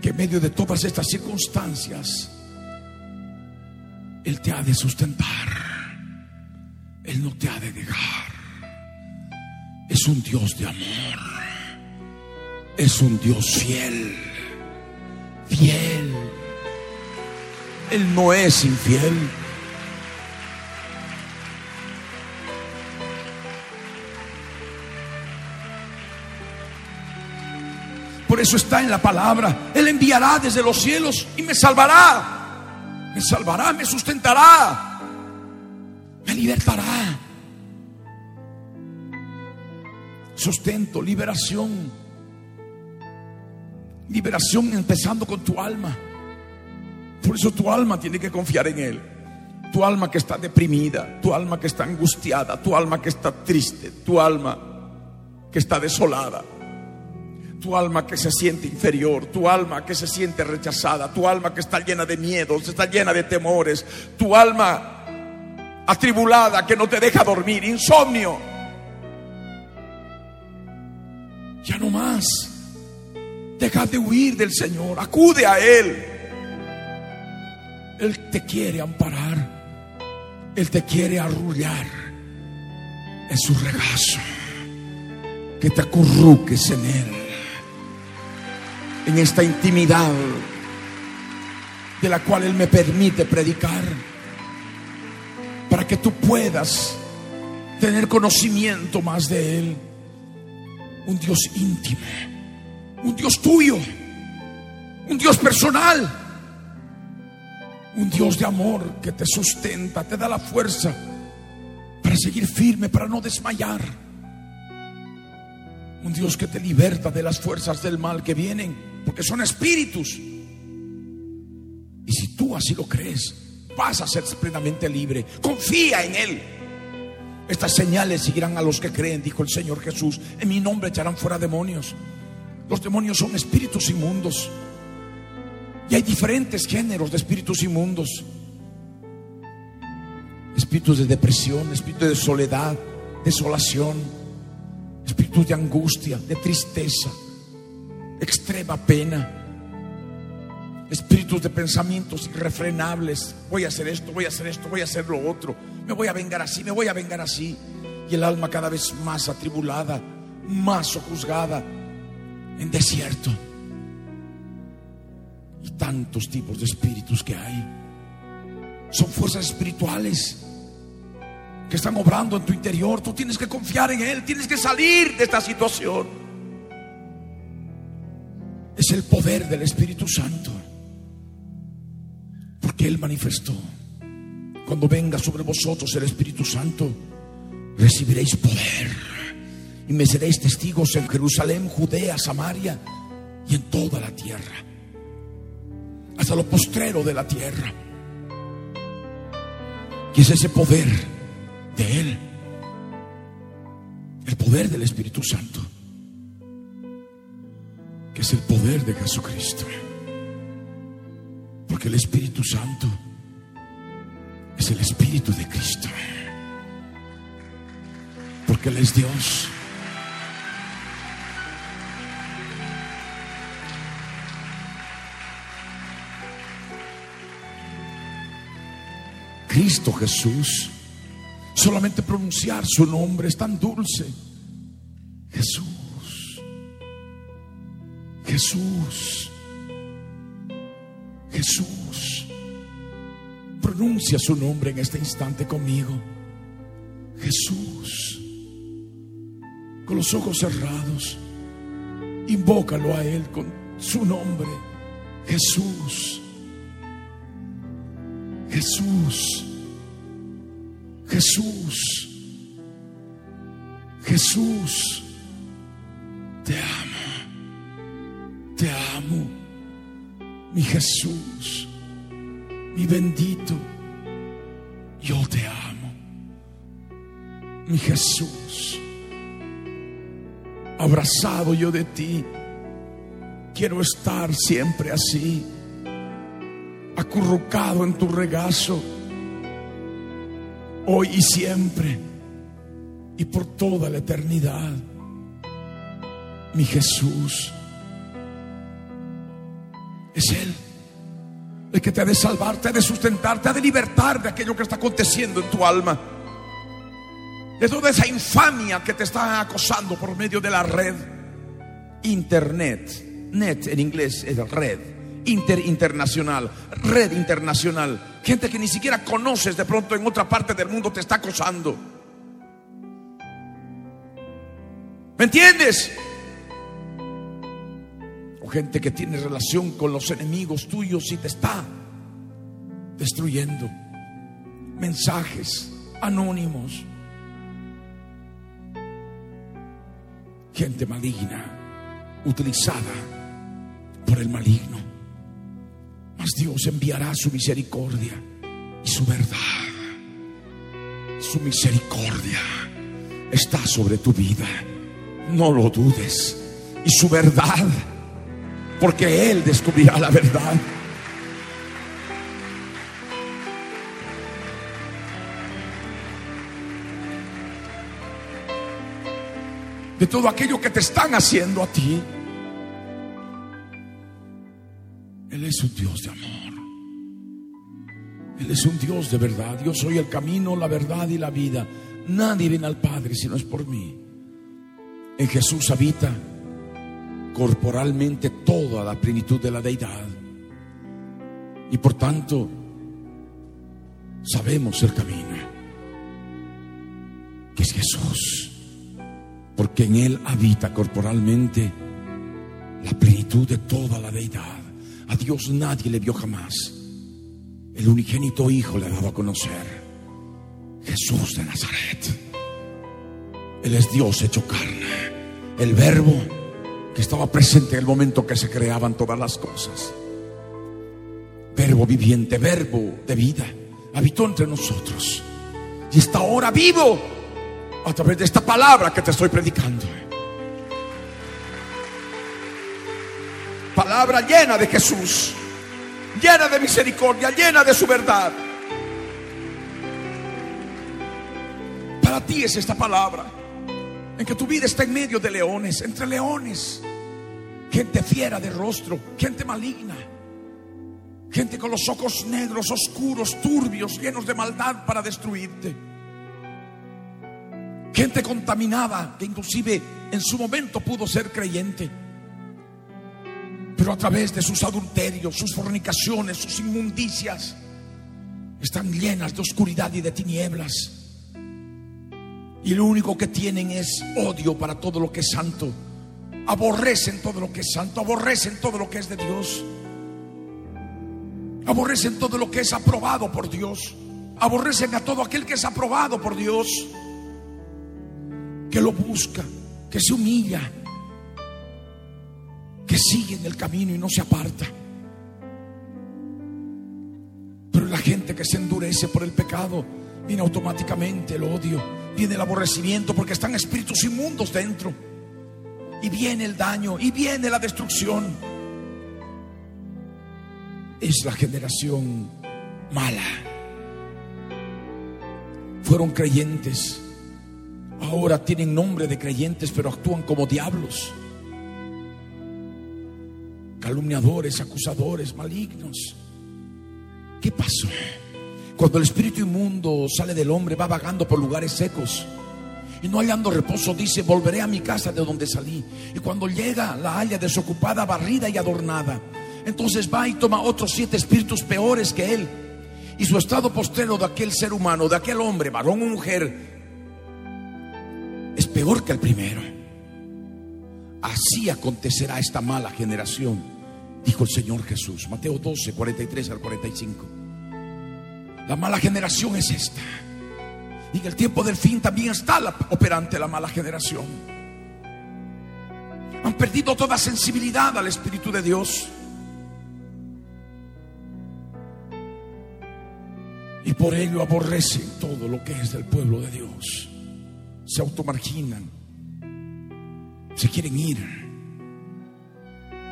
que en medio de todas estas circunstancias, Él te ha de sustentar. Él no te ha de dejar. Es un Dios de amor. Es un Dios fiel. Fiel. Él no es infiel. Por eso está en la palabra. Él enviará desde los cielos y me salvará. Me salvará, me sustentará. Me libertará. Sustento, liberación. Liberación empezando con tu alma. Por eso tu alma tiene que confiar en Él. Tu alma que está deprimida, tu alma que está angustiada, tu alma que está triste, tu alma que está desolada tu alma que se siente inferior, tu alma que se siente rechazada, tu alma que está llena de miedos, está llena de temores, tu alma atribulada que no te deja dormir, insomnio. Ya no más. Deja de huir del Señor, acude a Él. Él te quiere amparar, Él te quiere arrullar en su regazo, que te acurruques en Él en esta intimidad de la cual Él me permite predicar, que tú puedas tener conocimiento más de Él. Un Dios íntimo, un Dios tuyo, un Dios personal, un Dios de amor que te sustenta, te da la fuerza para seguir firme, para no desmayar. Un Dios que te liberta de las fuerzas del mal que vienen porque son espíritus. Y si tú así lo crees, vas a ser plenamente libre. Confía en Él. Estas señales seguirán a los que creen, dijo el Señor Jesús. En mi nombre echarán fuera demonios. Los demonios son espíritus inmundos. Y hay diferentes géneros de espíritus inmundos. Espíritus de depresión, espíritus de soledad, desolación, espíritus de angustia, de tristeza extrema pena, espíritus de pensamientos irrefrenables. Voy a hacer esto, voy a hacer esto, voy a hacer lo otro. Me voy a vengar así, me voy a vengar así. Y el alma cada vez más atribulada, más sojuzgada, en desierto. Y tantos tipos de espíritus que hay. Son fuerzas espirituales que están obrando en tu interior. Tú tienes que confiar en Él, tienes que salir de esta situación es el poder del Espíritu Santo. Porque Él manifestó, cuando venga sobre vosotros el Espíritu Santo, recibiréis poder y me seréis testigos en Jerusalén, Judea, Samaria y en toda la tierra, hasta lo postrero de la tierra. Y es ese poder de Él, el poder del Espíritu Santo es el poder de Jesucristo. Porque el Espíritu Santo es el Espíritu de Cristo. Porque Él es Dios. Cristo Jesús. Solamente pronunciar su nombre es tan dulce. Jesús. Jesús. Jesús. Pronuncia su nombre en este instante conmigo. Jesús. Con los ojos cerrados. Invócalo a Él con su nombre. Jesús. Jesús. Jesús. Jesús. Te amo. Te amo. Mi Jesús. Mi bendito. Yo te amo. Mi Jesús. Abrazado yo de ti. Quiero estar siempre así. Acurrucado en tu regazo. Hoy y siempre. Y por toda la eternidad. Mi Jesús. Es Él el que te ha de salvar, te ha de sustentar, te ha de libertar de aquello que está aconteciendo en tu alma. De toda esa infamia que te está acosando por medio de la red. Internet. Net en inglés es red. Inter internacional. Red internacional. Gente que ni siquiera conoces de pronto en otra parte del mundo te está acosando. ¿Me entiendes? Gente que tiene relación con los enemigos tuyos y te está destruyendo. Mensajes anónimos. Gente maligna, utilizada por el maligno. Mas Dios enviará su misericordia y su verdad. Su misericordia está sobre tu vida. No lo dudes. Y su verdad porque Él descubrirá la verdad. De todo aquello que te están haciendo a ti. Él es un Dios de amor. Él es un Dios de verdad. Yo soy el camino, la verdad y la vida. Nadie viene al Padre si no es por mí. En Jesús habita corporalmente toda la plenitud de la deidad. Y por tanto, sabemos el camino, que es Jesús, porque en Él habita corporalmente la plenitud de toda la deidad. A Dios nadie le vio jamás. El unigénito Hijo le ha dado a conocer. Jesús de Nazaret. Él es Dios hecho carne. El verbo estaba presente en el momento que se creaban todas las cosas. Verbo viviente, verbo de vida, habitó entre nosotros y está ahora vivo a través de esta palabra que te estoy predicando. Palabra llena de Jesús, llena de misericordia, llena de su verdad. Para ti es esta palabra, en que tu vida está en medio de leones, entre leones gente fiera de rostro, gente maligna, gente con los ojos negros, oscuros, turbios, llenos de maldad para destruirte. Gente contaminada que inclusive en su momento pudo ser creyente, pero a través de sus adulterios, sus fornicaciones, sus inmundicias, están llenas de oscuridad y de tinieblas. Y lo único que tienen es odio para todo lo que es santo. Aborrecen todo lo que es santo, aborrecen todo lo que es de Dios, aborrecen todo lo que es aprobado por Dios, aborrecen a todo aquel que es aprobado por Dios, que lo busca, que se humilla, que sigue en el camino y no se aparta. Pero la gente que se endurece por el pecado, viene automáticamente el odio, viene el aborrecimiento porque están espíritus inmundos dentro y viene el daño y viene la destrucción. Es la generación mala. Fueron creyentes. Ahora tienen nombre de creyentes, pero actúan como diablos. Calumniadores, acusadores, malignos. ¿Qué pasó? Cuando el espíritu inmundo sale del hombre, va vagando por lugares secos y no hallando reposo, dice, volveré a mi casa de donde salí. Y cuando llega, la halla desocupada, barrida y adornada. Entonces va y toma otros siete espíritus peores que él. Y su estado postrero de aquel ser humano, de aquel hombre, varón o mujer, es peor que el primero. Así acontecerá esta mala generación, dijo el Señor Jesús. Mateo 12, 43 al 45. La mala generación es esta. Y en el tiempo del fin también está operante la mala generación. Han perdido toda sensibilidad al Espíritu de Dios. Y por ello aborrecen todo lo que es del pueblo de Dios. Se automarginan. Se quieren ir.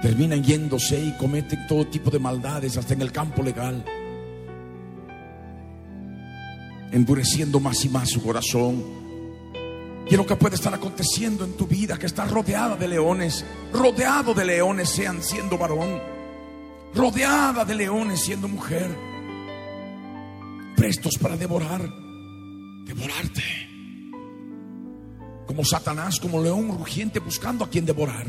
Terminan yéndose y cometen todo tipo de maldades hasta en el campo legal. Endureciendo más y más su corazón. Y lo que puede estar aconteciendo en tu vida, que estás rodeada de leones, rodeado de leones, sean siendo varón, rodeada de leones siendo mujer prestos para devorar, devorarte. Como Satanás, como león rugiente buscando a quien devorar.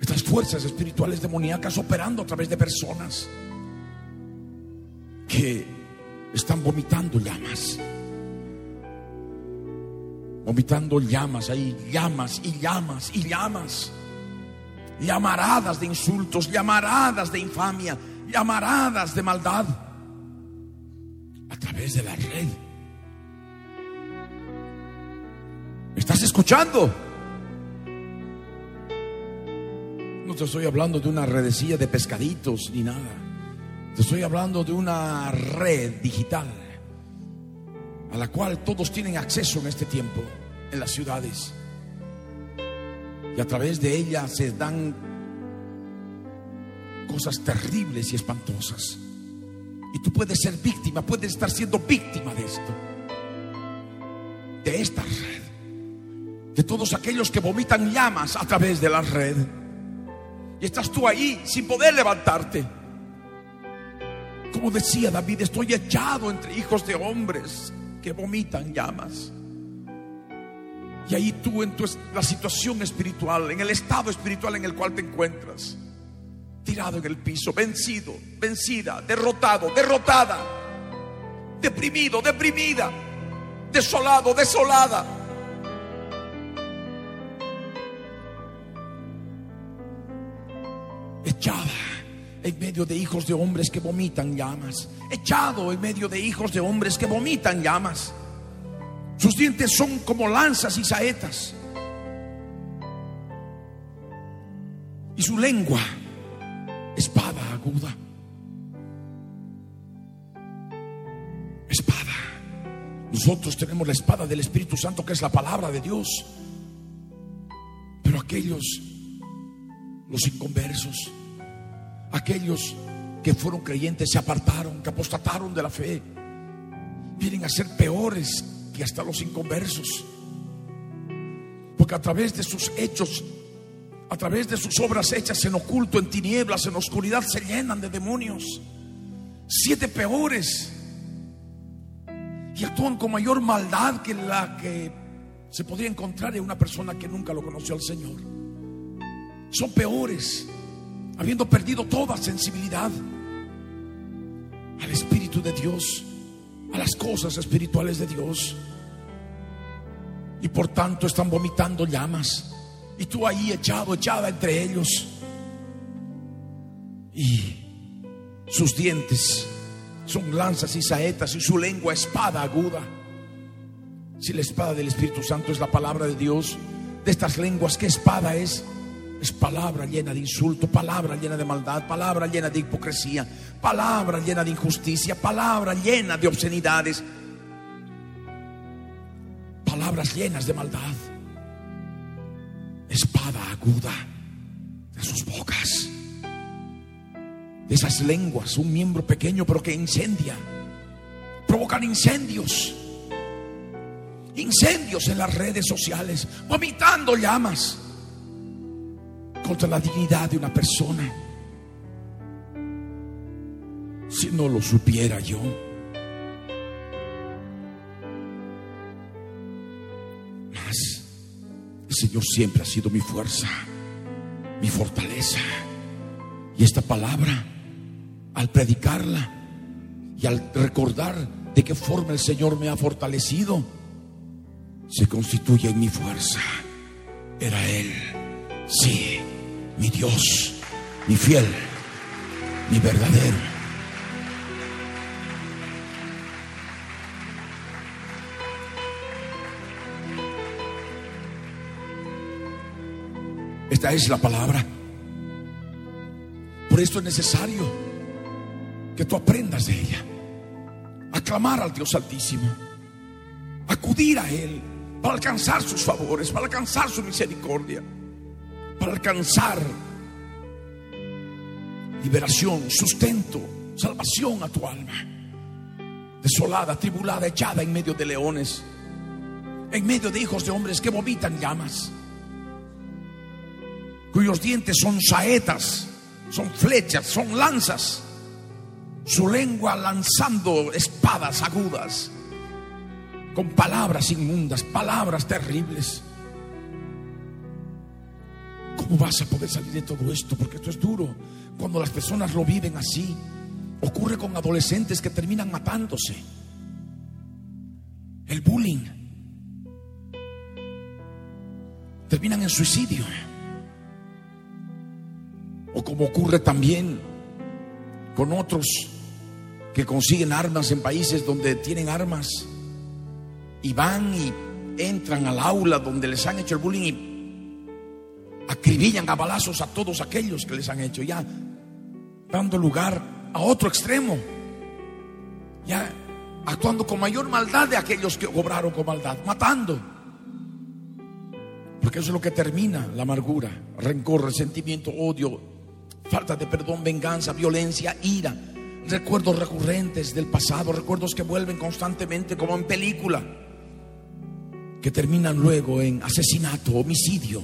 Estas fuerzas espirituales demoníacas operando a través de personas que están vomitando llamas. Vomitando llamas, hay llamas y llamas y llamas. Llamaradas de insultos, llamaradas de infamia, llamaradas de maldad a través de la red. ¿Me estás escuchando? No te estoy hablando de una redecilla de pescaditos ni nada. Te estoy hablando de una red digital a la cual todos tienen acceso en este tiempo en las ciudades. Y a través de ella se dan cosas terribles y espantosas. Y tú puedes ser víctima, puedes estar siendo víctima de esto. De esta red. De todos aquellos que vomitan llamas a través de la red. Y estás tú ahí sin poder levantarte. Como decía David, estoy echado entre hijos de hombres que vomitan llamas. Y ahí tú en tu, la situación espiritual, en el estado espiritual en el cual te encuentras tirado en el piso, vencido, vencida, derrotado, derrotada, deprimido, deprimida, desolado, desolada. De hijos de hombres que vomitan llamas, echado en medio de hijos de hombres que vomitan llamas. Sus dientes son como lanzas y saetas. Y su lengua espada aguda. Espada. Nosotros tenemos la espada del Espíritu Santo que es la palabra de Dios. Pero aquellos, los inconversos, aquellos que fueron creyentes, se apartaron, que apostataron de la fe, vienen a ser peores que hasta los inconversos. Porque a través de sus hechos a través de sus obras hechas en oculto, en tinieblas, en oscuridad, se llenan de demonios. Siete peores. Y actúan con mayor maldad que la que se podría encontrar en una persona que nunca lo conoció al Señor. Son peores, habiendo perdido toda sensibilidad al Espíritu de Dios, a las cosas espirituales de Dios. Y por tanto están vomitando llamas y tú ahí echado, echada entre ellos. Y sus dientes son lanzas y saetas y su lengua espada aguda. Si la espada del Espíritu Santo es la palabra de Dios, de estas lenguas, ¿qué espada es? Es palabra llena de insulto, palabra llena de maldad, palabra llena de hipocresía, palabra llena de injusticia, palabra llena de obscenidades, palabras llenas de maldad. Espada aguda de sus bocas, de esas lenguas, un miembro pequeño pero que incendia, provocan incendios, incendios en las redes sociales, vomitando llamas contra la dignidad de una persona. Si no lo supiera yo. El Señor siempre ha sido mi fuerza, mi fortaleza, Y esta palabra, al predicarla y al recordar de qué forma el Señor me ha fortalecido, se constituye en mi fuerza. Era Él, sí, mi Dios, mi fiel, mi verdadero. Esta es la palabra. Por esto es necesario que tú aprendas de ella. Aclamar al Dios Altísimo. Acudir a Él para alcanzar sus favores, para alcanzar su misericordia, para alcanzar liberación, sustento, salvación a tu alma. Desolada, tribulada, echada en medio de leones, en medio de hijos de hombres que vomitan llamas cuyos dientes son saetas, son flechas, son lanzas, su lengua lanzando espadas agudas, con palabras inmundas, palabras terribles. ¿Cómo vas a poder salir de todo esto? Porque esto es duro. Cuando las personas lo viven así, ocurre con adolescentes que terminan matándose. El bullying. Terminan en suicidio. O como ocurre también con otros que consiguen armas en países donde tienen armas y van y entran al aula donde les han hecho el bullying y acribillan a balazos a todos aquellos que les han hecho, ya dando lugar a otro extremo, ya actuando con mayor maldad de aquellos que obraron con maldad, matando. Porque eso es lo que termina la amargura, rencor, resentimiento, odio, falta de perdón, venganza, violencia, ira, recuerdos recurrentes del pasado, recuerdos que vuelven constantemente como en película, que terminan luego en asesinato, homicidio,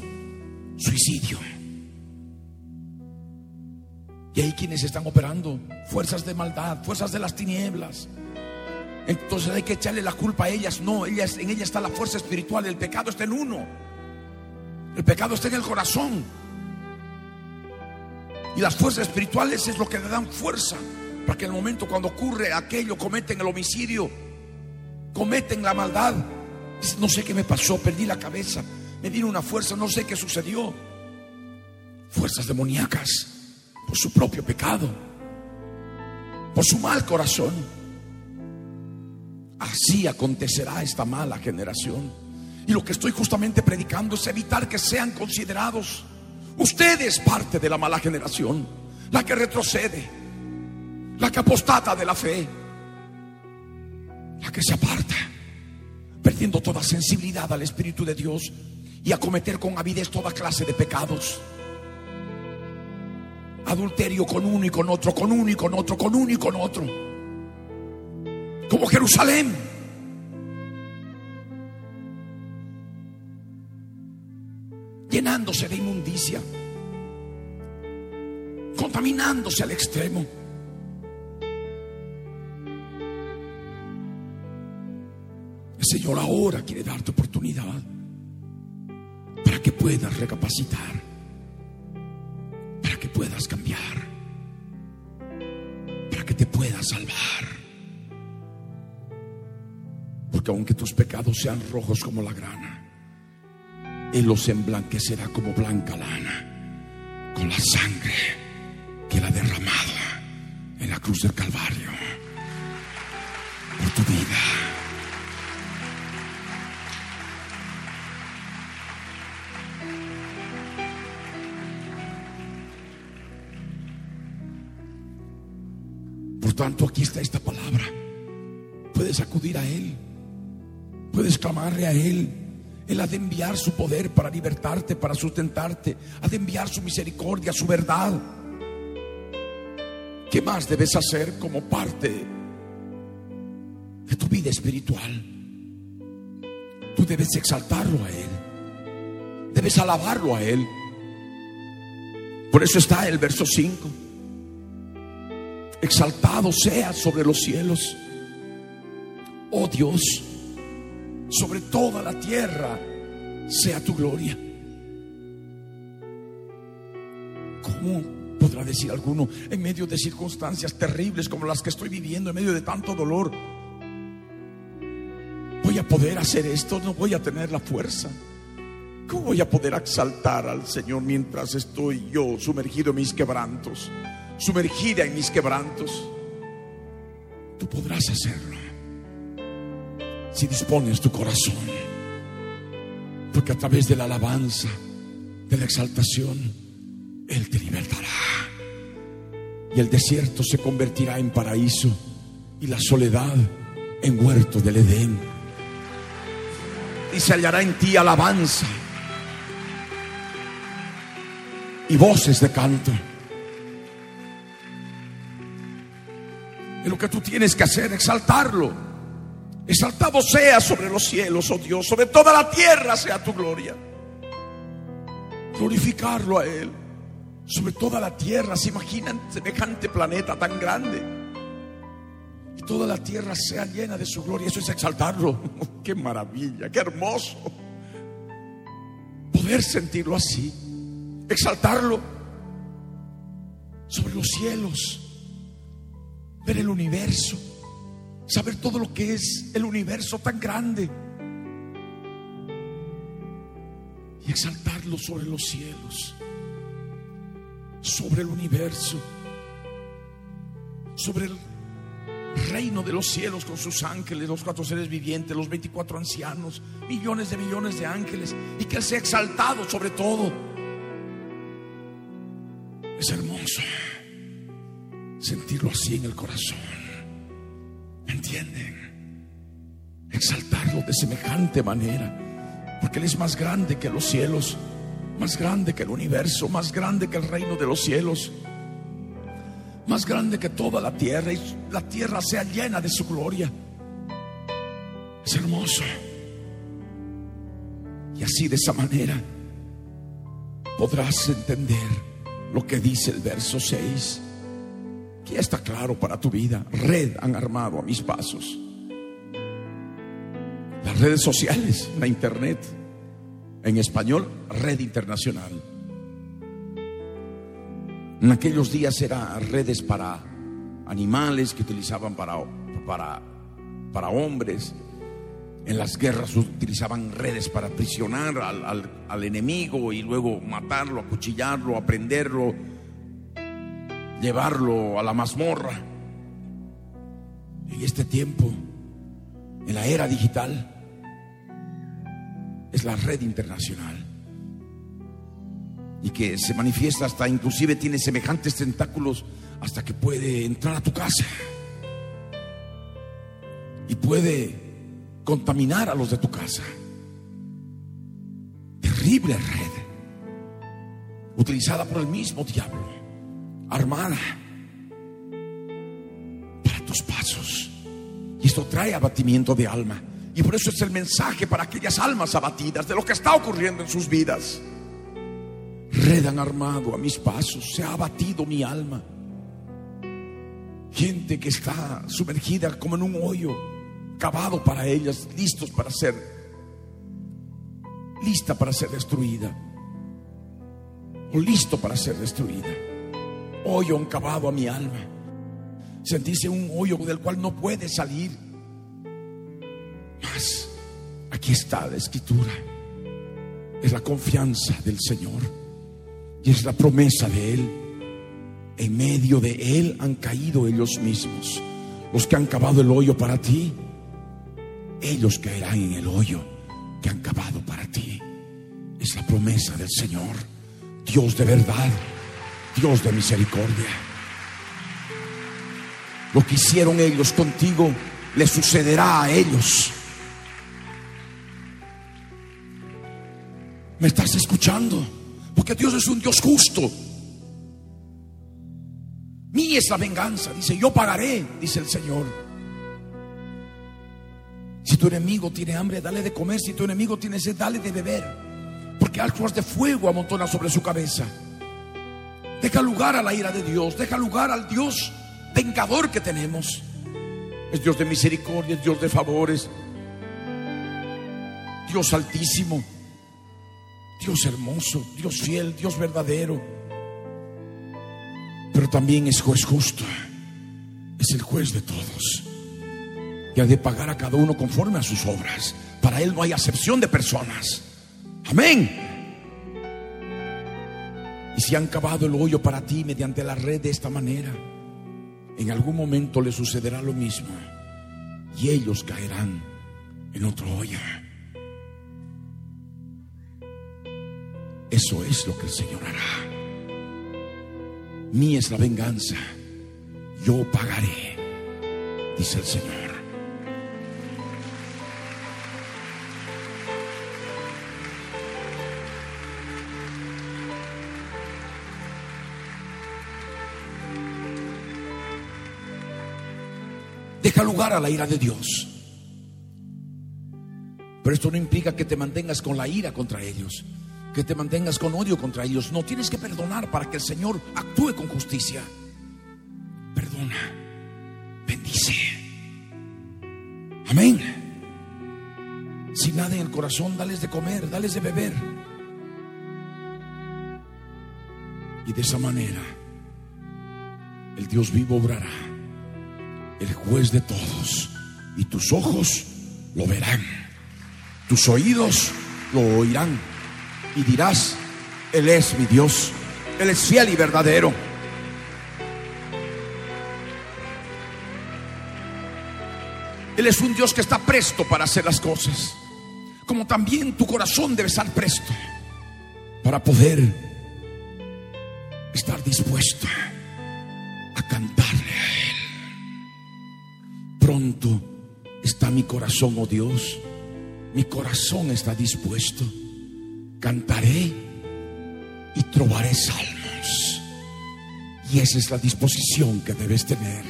suicidio. Y hay quienes están operando fuerzas de maldad, fuerzas de las tinieblas. Entonces hay que echarle la culpa a ellas. No, ellas, en ella está la fuerza espiritual. El pecado está en uno. El pecado está en el corazón. Y las fuerzas espirituales es lo que le dan fuerza para que en el momento cuando ocurre aquello, cometen el homicidio, cometen la maldad. No sé qué me pasó, perdí la cabeza, me vino una fuerza, no sé qué sucedió. Fuerzas demoníacas por su propio pecado, por su mal corazón. Así acontecerá esta mala generación. Y lo que estoy justamente predicando es evitar que sean considerados Usted es parte de la mala generación, la que retrocede, la que apostata de la fe, la que se aparta, perdiendo toda sensibilidad al Espíritu de Dios y a cometer con avidez toda clase de pecados. Adulterio con uno y con otro, con uno y con otro, con uno y con otro. Como Jerusalén. llenándose de inmundicia, contaminándose al extremo. El Señor ahora quiere darte oportunidad para que puedas recapacitar, para que puedas cambiar, para que te puedas salvar. Porque aunque tus pecados sean rojos como la grana, él los emblanquecerá como blanca lana, con la sangre que Él ha derramado en la cruz del Calvario por tu vida. Tanto, aquí está esta palabra. Puedes acudir a Él. Puedes clamarle a Él. Él ha de enviar su poder para libertarte, para sustentarte. Ha de enviar su misericordia, su verdad. ¿Qué más debes hacer como parte de tu vida espiritual? Tú debes exaltarlo a Él. Debes alabarlo a Él. Por eso está el verso 5. Exaltado sea sobre los cielos. Oh Dios sobre toda la tierra sea tu gloria. ¿Cómo Podrá decir alguno, en medio de circunstancias terribles como las que estoy viviendo, en medio de tanto dolor, voy a poder hacer esto, no voy a tener la fuerza. ¿Cómo voy a poder exaltar al Señor mientras estoy yo sumergido en mis quebrantos? Sumergida en mis quebrantos. Tú podrás hacerlo si dispones tu corazón. Porque a través de la alabanza, de la exaltación, Él te libertará. Y el desierto se convertirá en paraíso y la soledad en huerto del Edén. Y se hallará en ti alabanza y voces de canto. Y lo que tú tienes que hacer, exaltarlo. Exaltado sea sobre los cielos, oh Dios, sobre toda la tierra sea tu gloria. Glorificarlo a Él. Sobre toda la tierra, se imaginan semejante planeta tan grande. Y toda la tierra sea llena de su gloria. Eso es exaltarlo. qué maravilla, qué hermoso. Poder sentirlo así exaltarlo sobre los cielos, ver el universo, saber todo lo que es el universo tan grande y exaltarlo sobre los cielos, sobre el universo, sobre el reino de los cielos con sus ángeles, los cuatro seres vivientes, los 24 ancianos, millones de millones de ángeles, y que Él sea exaltado sobre todo. Es hermoso sentirlo así en el corazón. ¿Me entienden? Exaltarlo de semejante manera. Porque Él es más grande que los cielos, más grande que el universo, más grande que el reino de los cielos, más grande que toda la tierra y la tierra sea llena de su gloria. Es hermoso. Y así de esa manera podrás entender lo que dice el verso 6. Que está claro para tu vida. Red han armado a mis pasos. Las redes sociales, la internet, en español, red internacional. En aquellos días eran redes para animales que utilizaban para, para, para hombres en las guerras utilizaban redes para aprisionar al, enemigo y luego matarlo, acuchillarlo, aprenderlo, llevarlo a la mazmorra. En este tiempo, en la era digital, es la red internacional y que se manifiesta hasta inclusive tiene semejantes tentáculos hasta que puede entrar a tu casa y puede contaminar a los de tu casa. Terrible red, utilizada por el mismo diablo, armada para tus pasos. Y esto trae abatimiento de alma. Y por eso es el mensaje para aquellas almas abatidas de lo que está ocurriendo en sus vidas. Red han armado a mis pasos, se ha abatido mi alma. Gente que está sumergida como en un hoyo cavado para ellas, listos para ser, lista para ser destruida, o listo para ser destruida. Hoyo han cavado a mi alma. Sentirse un hoyo del cual no puede salir. Mas aquí está la escritura. Es la confianza del Señor y es la promesa de Él. En medio de Él han caído ellos mismos. Los que han cavado el hoyo para ti ellos caerán en el hoyo que han cavado para ti. Es la promesa del Señor, Dios de verdad, Dios de misericordia. Lo que hicieron ellos contigo, le sucederá a ellos. ¿Me estás escuchando? Porque Dios es un Dios justo. Mía es la venganza, dice, yo pagaré, dice el Señor. Si tu enemigo tiene hambre, dale de comer. Si tu enemigo tiene sed, dale de beber. Porque algo de fuego amontona sobre su cabeza. Deja lugar a la ira de Dios. Deja lugar al Dios vengador que tenemos. Es Dios de misericordia, es Dios de favores. Dios altísimo. Dios hermoso, Dios fiel, Dios verdadero. pero también es juez justo. Es el juez de todos. Y ha de pagar a cada uno conforme a sus obras. Para Él no hay acepción de personas. Amén. Y si han cavado el hoyo para ti mediante la red de esta manera, en algún momento le sucederá lo mismo. Y ellos caerán en otro hoyo. Eso es lo que el Señor hará. Mía es la venganza. Yo pagaré, dice el Señor. Lugar a la ira de Dios. Pero esto no implica que te mantengas con la ira contra ellos, que te mantengas con odio contra ellos. No tienes que perdonar para que el Señor actúe con justicia. Perdona, bendice. Amén. Sin nada en el corazón, dales de comer, dales de beber. Y de esa manera, el Dios vivo obrará, el juez de todos, y tus ojos lo verán, tus oídos lo oirán, y dirás, Él es mi Dios, Él es fiel y verdadero. Él es un Dios que está presto para hacer las cosas, como también tu corazón debe estar presto para poder estar dispuesto a Él. Pronto está mi corazón, oh Dios, mi corazón está dispuesto. Cantaré y trobaré salmos. Y esa es la disposición que debes tener,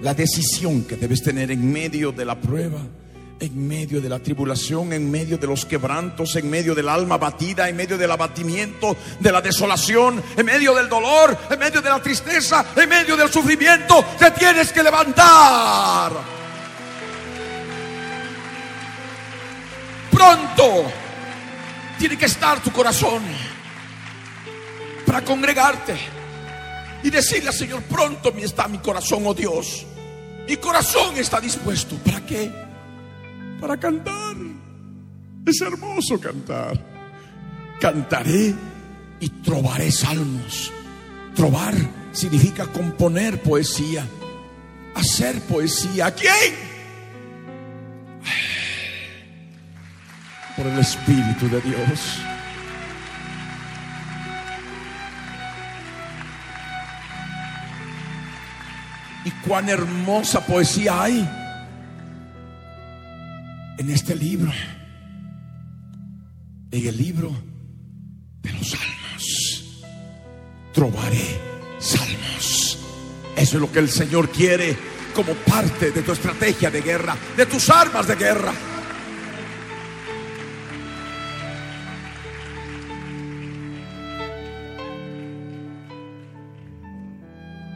la decisión que debes tener en medio de la prueba en medio de la tribulación, en medio de los quebrantos, en medio del alma batida, en medio del abatimiento, de la desolación, en medio del dolor, en medio de la tristeza, en medio del sufrimiento, te tienes que levantar. Pronto tiene que estar tu corazón para congregarte y decirle al Señor, pronto está mi corazón, oh Dios. Mi corazón está dispuesto. ¿Para qué? Para cantar. Es hermoso cantar. Cantaré y trobaré salmos. Trobar significa componer poesía, hacer poesía. ¿A quién? Por el Espíritu de Dios. Y cuán hermosa poesía hay en este libro, en el libro de los salmos. Trobaré salmos. Eso es lo que el Señor quiere como parte de tu estrategia de guerra, de tus armas de guerra.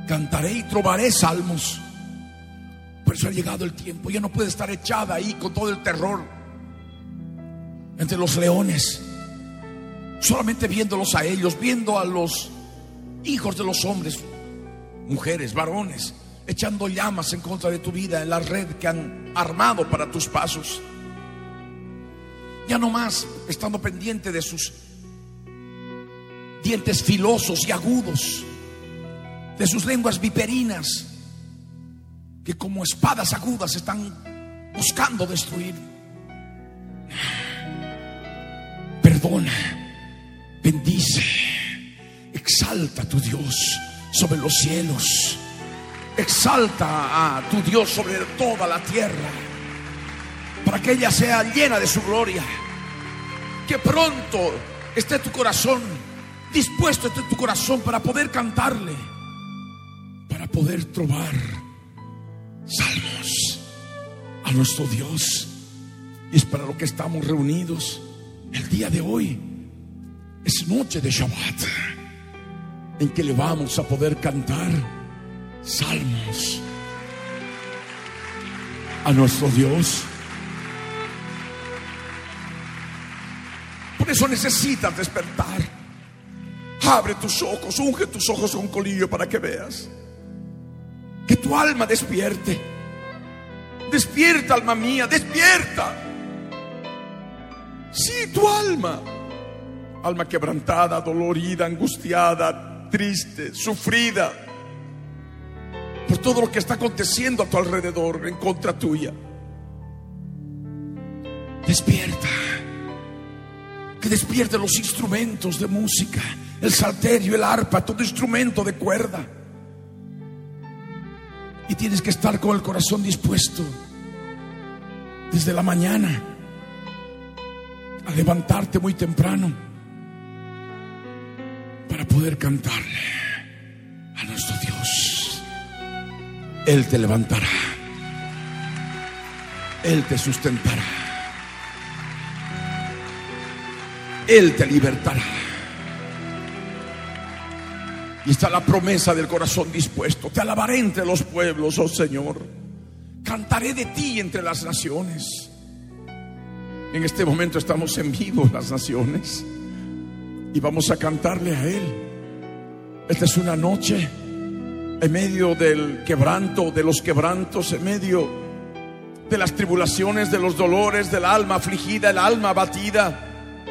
Cantaré y trobaré salmos. Por eso ha llegado el tiempo. Ya no puede estar echada ahí con todo el terror entre los leones. Solamente viéndolos a ellos, viendo a los hijos de los hombres, mujeres, varones, echando llamas en contra de tu vida en la red que han armado para tus pasos. Ya no más estando pendiente de sus dientes filosos y agudos, de sus lenguas viperinas, que como espadas agudas están buscando destruir. Perdona, bendice, exalta a tu Dios sobre los cielos, exalta a tu Dios sobre toda la tierra, para que ella sea llena de su gloria. Que pronto esté tu corazón dispuesto, esté tu corazón para poder cantarle, para poder trobar salmos a nuestro Dios. Y es para lo que estamos reunidos el día de hoy. Es noche de Shabbat en que le vamos a poder cantar salmos a nuestro Dios. Por eso necesitas despertar. Abre tus ojos, unge tus ojos con colillo para que veas. Que tu alma despierte. Despierta, alma mía, despierta. Sí, tu alma. Alma quebrantada, dolorida, angustiada, triste, sufrida por todo lo que está aconteciendo a tu alrededor en contra tuya. Despierta. Que despierte los instrumentos de música, el salterio, el arpa, todo instrumento de cuerda. Y tienes que estar con el corazón dispuesto desde la mañana a levantarte muy temprano para poder cantarle a nuestro Dios. Él te levantará. Él te sustentará. Él te libertará. Y está la promesa del corazón dispuesto. Te alabaré entre los pueblos, oh Señor. Cantaré de ti entre las naciones. En este momento estamos en vivo las naciones y vamos a cantarle a Él. Esta es una noche en medio del quebranto, de los quebrantos, en medio de las tribulaciones, de los dolores, del alma afligida, el alma abatida,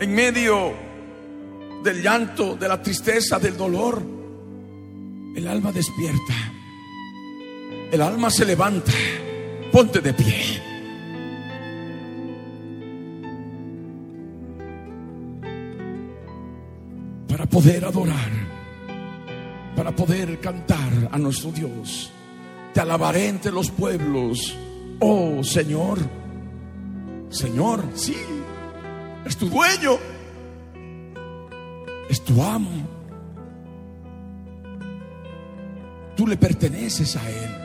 en medio del llanto, de la tristeza, del dolor. El alma despierta, el alma se levanta, ponte de pie. Para poder adorar para poder cantar a nuestro Dios. Te alabaré entre los pueblos, oh Señor. Señor, sí, es tu dueño, es tu amo. Tú le perteneces a Él.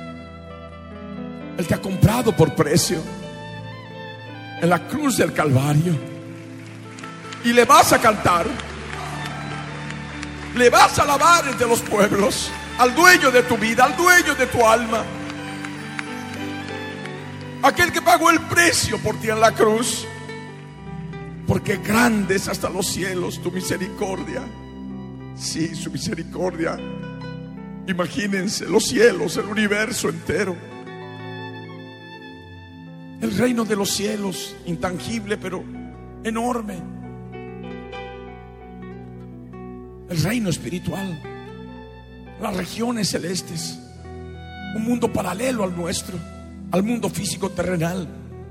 Él te ha comprado por precio en la cruz del Calvario. Y le vas a cantar. Le vas a alabar entre los pueblos al dueño de tu vida, al dueño de tu alma. Aquel que pagó el precio por ti en la cruz. Porque grande es hasta los cielos tu misericordia. Sí, su misericordia. Imagínense los cielos, el universo entero. El reino de los cielos, intangible pero enorme. el reino espiritual, las regiones celestes, un mundo paralelo al nuestro, al mundo físico terrenal.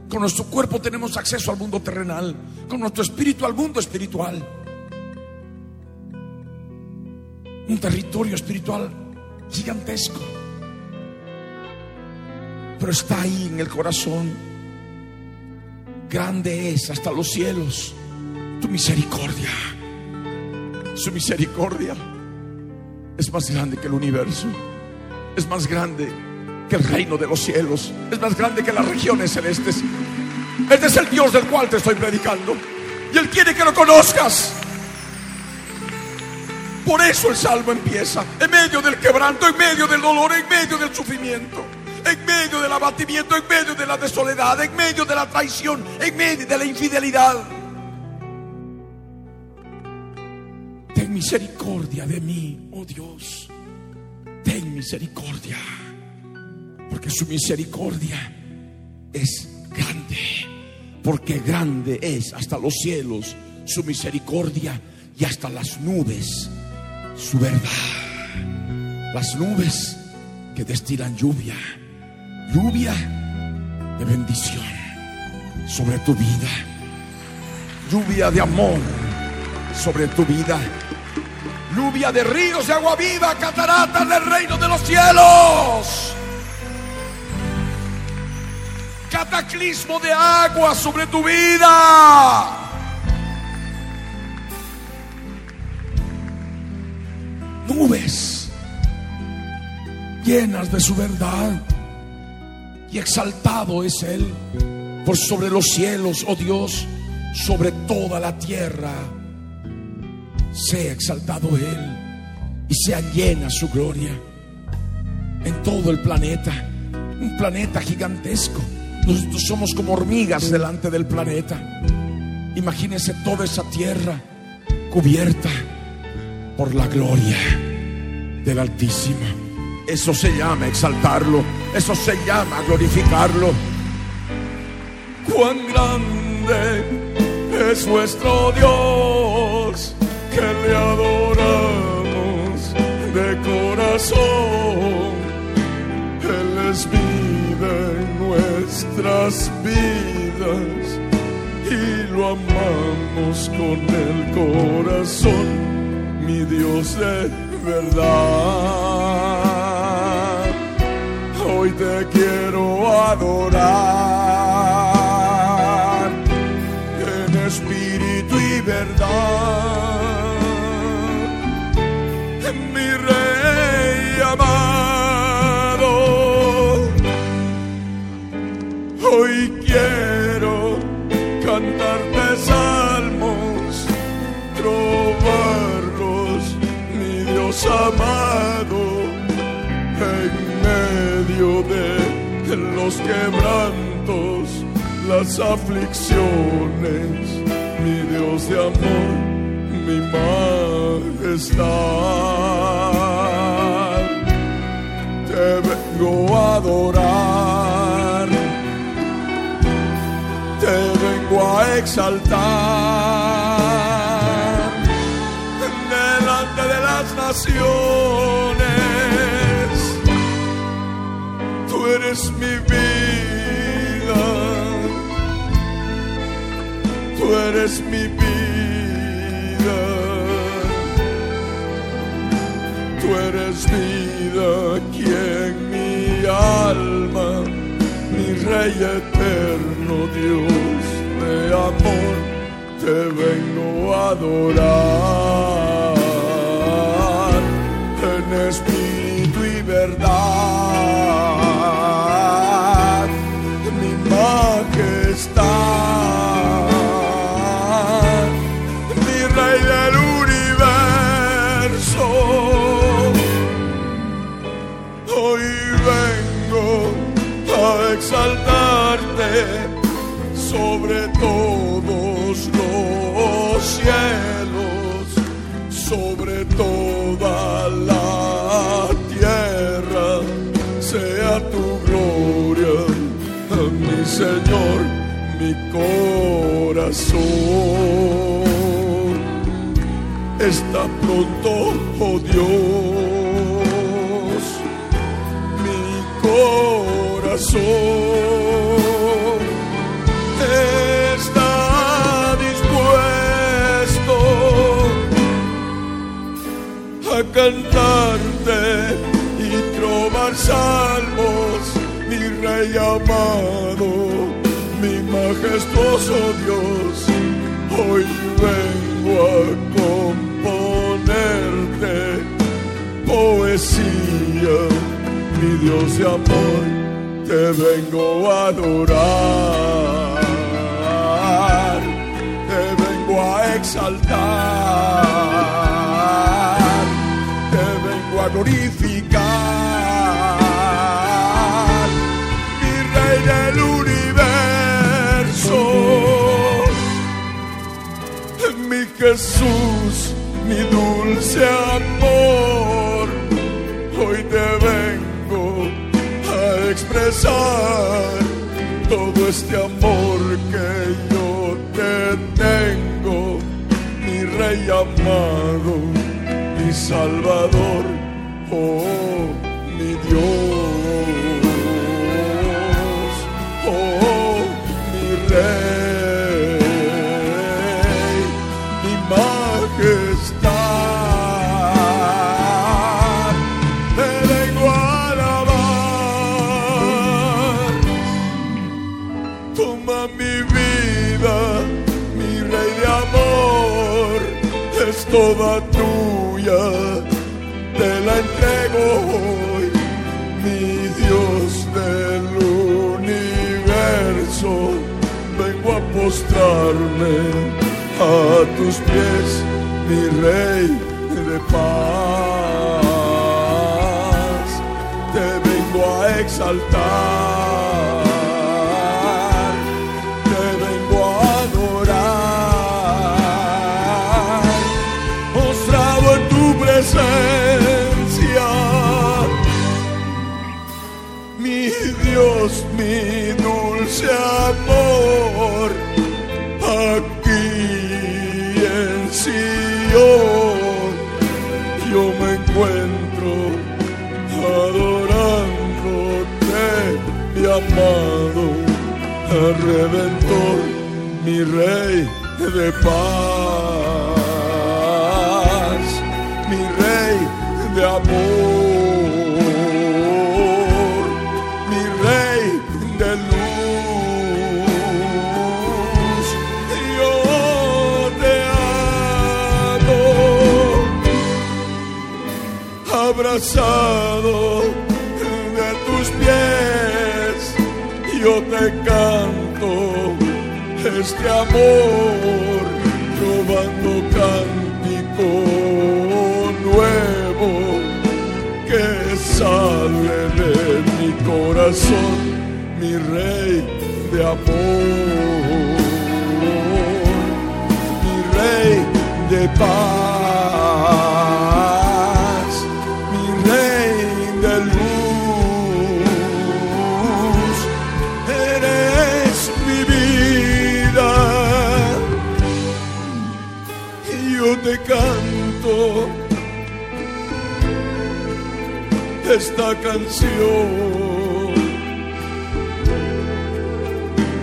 Con nuestro cuerpo tenemos acceso al mundo terrenal, con nuestro espíritu al mundo espiritual. Un territorio espiritual gigantesco, pero está ahí en el corazón. Grande es hasta los cielos tu misericordia. Su misericordia es más grande que el universo. Es más grande que el reino de los cielos. Es más grande que las regiones celestes. Este es el Dios del cual te estoy predicando. Y Él quiere que lo conozcas. Por eso el salmo empieza en medio del quebranto, en medio del dolor, en medio del sufrimiento, en medio del abatimiento, en medio de la soledad, en medio de la traición, en medio de la infidelidad. Ten misericordia de mí, oh Dios. Ten misericordia. Porque su misericordia es grande. Porque grande es hasta los cielos su misericordia y hasta las nubes su verdad. Las nubes que destilan lluvia. Lluvia de bendición sobre tu vida. Lluvia de amor sobre tu vida lluvia de ríos de agua viva, cataratas del reino de los cielos. Cataclismo de agua sobre tu vida. Nubes llenas de su verdad. Y exaltado es Él por sobre los cielos, oh Dios, sobre toda la tierra sea exaltado Él y sea llena su gloria en todo el planeta. Un planeta gigantesco. Nosotros somos como hormigas delante del planeta. Imagínense toda esa tierra cubierta por la gloria del Altísimo. Eso se llama exaltarlo, eso se llama glorificarlo. Cuán grande es nuestro Dios, que le adoramos de corazón. Él es nuestras vidas y lo amamos con el corazón, mi Dios de verdad. Hoy te quiero adorar en espíritu y verdad, Hoy quiero cantarte salmos, trobarlos, mi Dios amado, en medio de los quebrantos, las aflicciones, mi Dios de amor, mi majestad. Te vengo a adorar a exaltar. Delante de las naciones. Tú eres mi vida, tú eres mi vida, tú eres vida quien mi alma mi rey eterno Dios de amor, te vengo a adorar. En espíritu y verdad, mi majestad, cielos, sobre toda la tierra, sea tu gloria, mi Señor, mi corazón. Está pronto, oh Dios, mi corazón cantarte y trobar salmos, mi rey amado, mi majestuoso Dios. Hoy vengo a componerte poesía mi Dios de amor, te vengo a adorar, te vengo a exaltar, a glorificar, mi rey del universo, mi Jesús, mi dulce amor, hoy te vengo a expresar todo este amor que yo te tengo, mi rey amado, mi salvador, oh mi Dios, oh mi rey, mi majestad, te vengo a alabar. Toma mi vida, mi rey de amor, es toda tuya, postrarme a tus pies, mi rey de paz, te vengo a exaltar, Redentor, mi Rey de paz, mi Rey de amor, mi Rey de luz. Yo te amo, abrazado este amor, robando cántico nuevo que sale de mi corazón, mi rey de amor, mi rey de paz, esta canción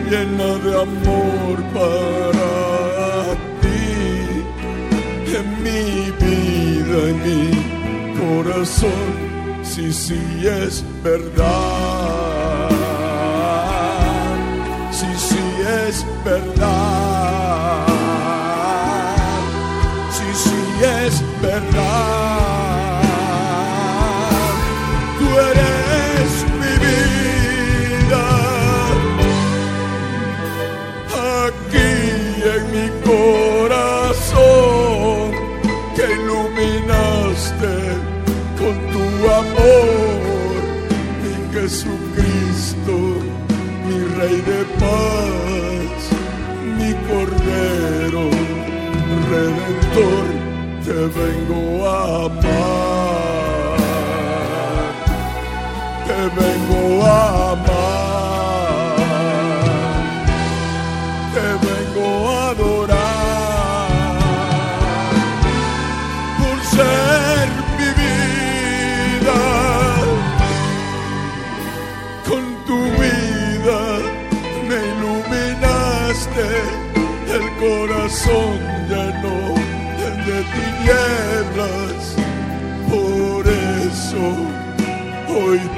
llena de amor para ti en mi vida, en mi corazón, sí, sí es verdad, sí, sí es verdad, sí, sí es verdad, mi Jesucristo, mi Rey de paz, mi Cordero Redentor, te vengo a amar, te vengo a amar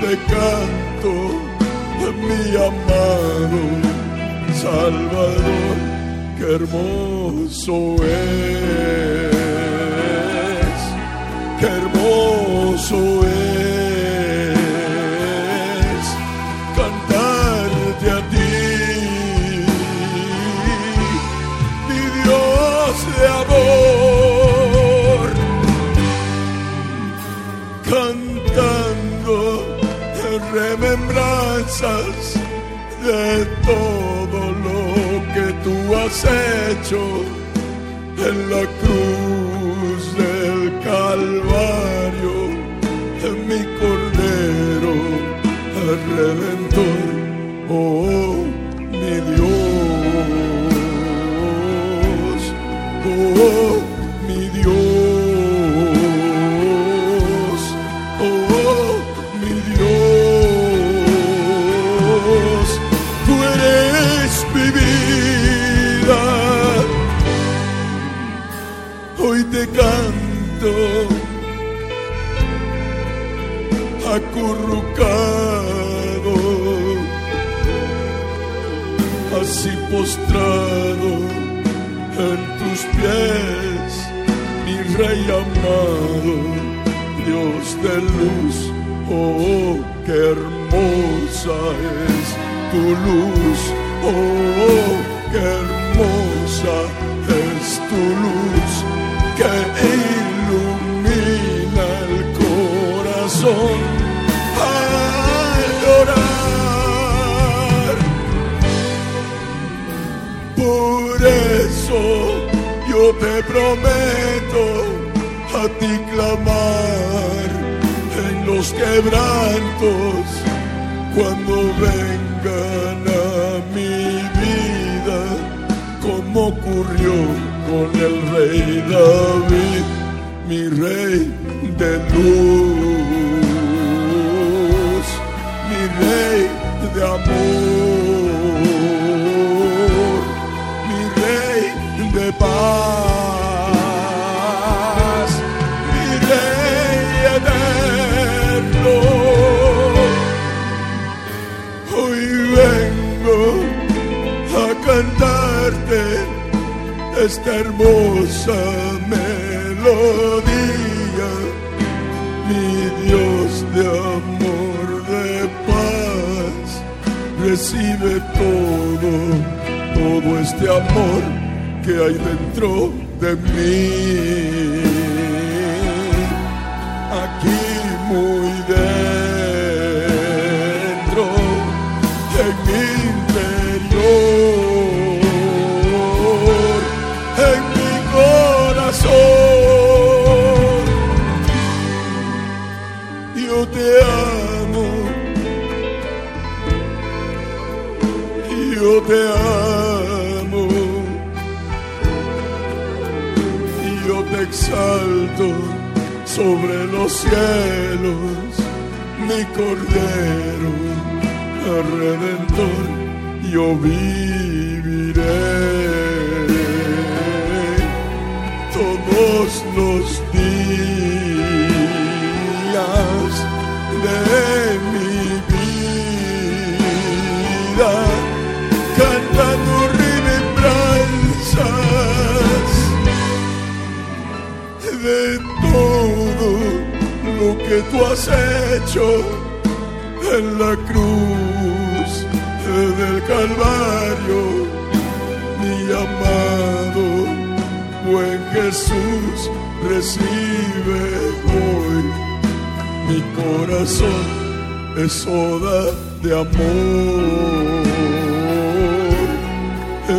te canto, mi amado. Salvador, qué hermoso es, qué hermoso es de todo lo que tú has hecho en la cruz del Calvario, en mi Cordero, el Redentor, oh acurrucado, así postrado en tus pies, mi rey amado, Dios de luz, oh, qué hermosa es tu luz, oh, qué hermosa es tu luz, que ilumina el corazón yo te prometo a ti clamar en los quebrantos cuando vengan a mi vida, como ocurrió con el rey David, mi rey de luz, mi rey de amor, paz. Hoy vengo a cantarte esta hermosa melodía, mi Dios de amor, de paz, recibe todo, todo este amor que hay dentro de mí. Sobre los cielos, mi cordero, el redentor, yo viviré tú has hecho en la cruz del Calvario, mi amado buen Jesús, recibe hoy mi corazón, es oda de amor,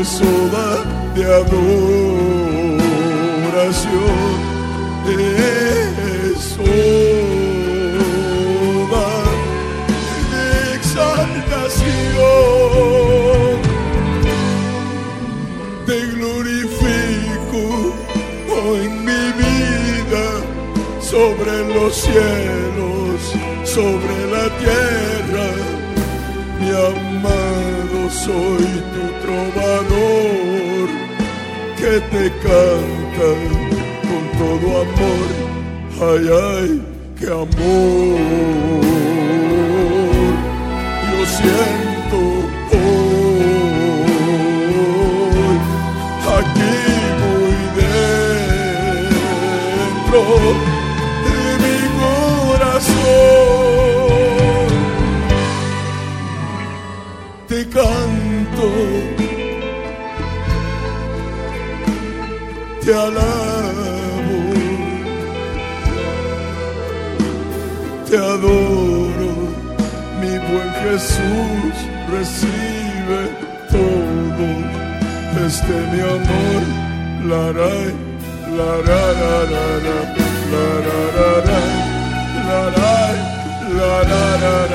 es oda de adoración, es oda sobre los cielos, sobre la tierra. Mi amado, soy tu trovador que te canta con todo amor. Ay, ay, qué amor. Yo siento hoy aquí muy dentro te alabo, te adoro, mi buen Jesús, recibe todo. Este mi amor, la ra, la ra, la ra, la ra, la ra, la ra, ra, ra, ra,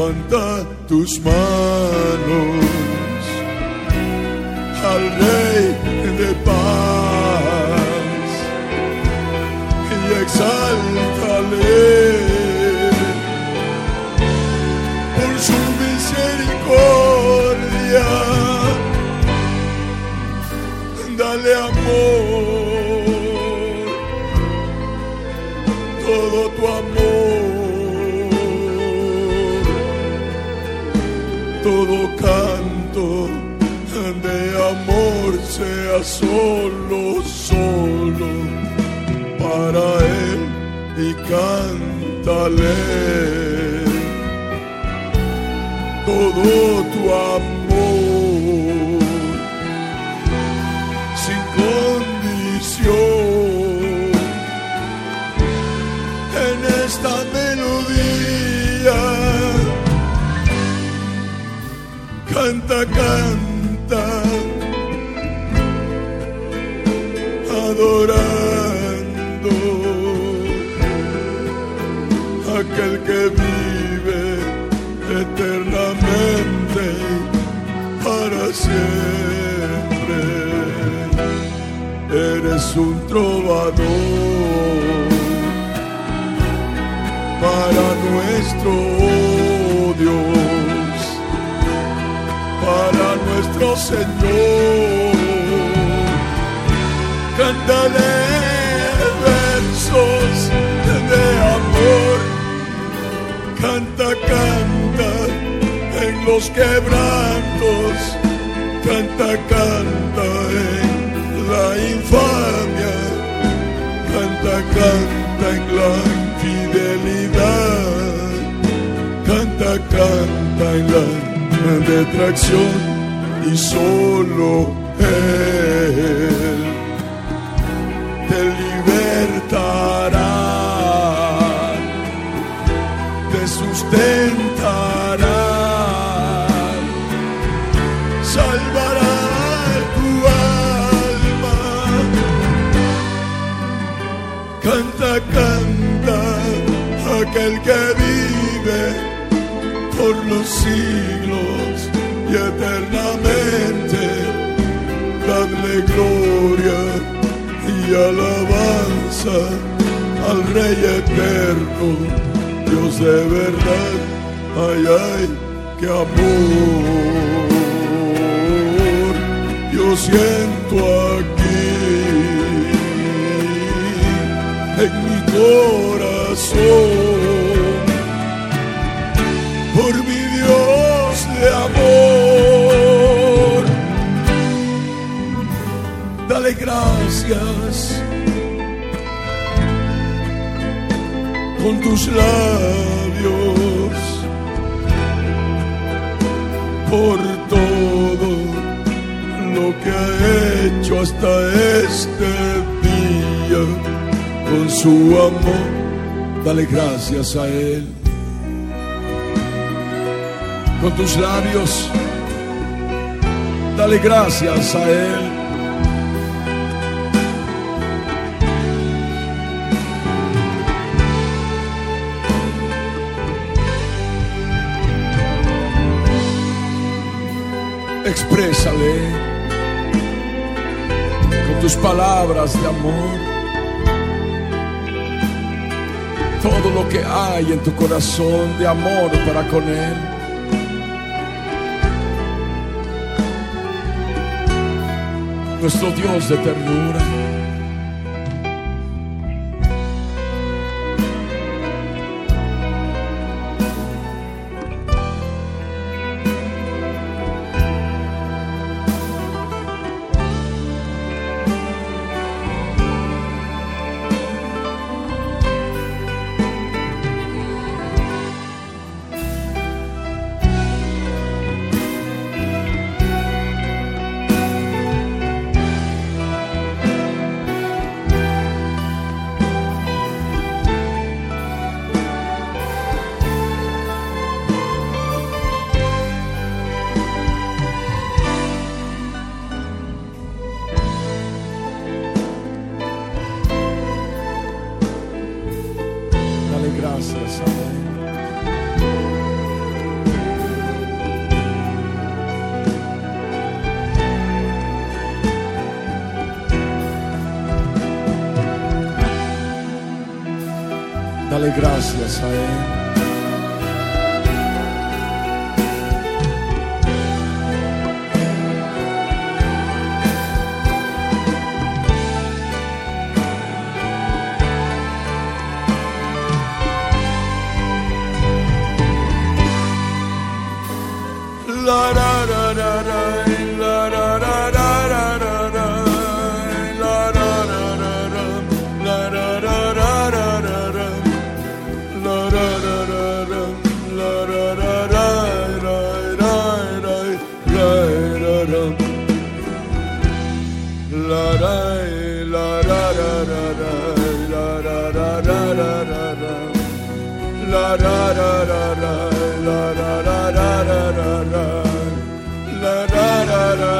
πάντα τους μάνους. Solo, solo para Él y cántale trovador para nuestro Dios, para nuestro Señor. Cántale versos de amor. Canta, canta en los quebrantos, canta, canta en la infamia, canta, en la infidelidad, canta, canta en la detracción y solo Él Canta, canta, aquel que vive por los siglos y eternamente. Dadle gloria y alabanza al Rey eterno. Dios de verdad, ay, ay, qué amor yo siento aquí en mi corazón por mi Dios de amor. Dale gracias. con tus labios por todo lo que ha hecho hasta este con su amor. Dale gracias a Él. Con tus labios, dale gracias a Él. exprésale con tus palabras de amor todo lo que hay en tu corazón de amor para con Él. Nuestro Dios de ternura. better.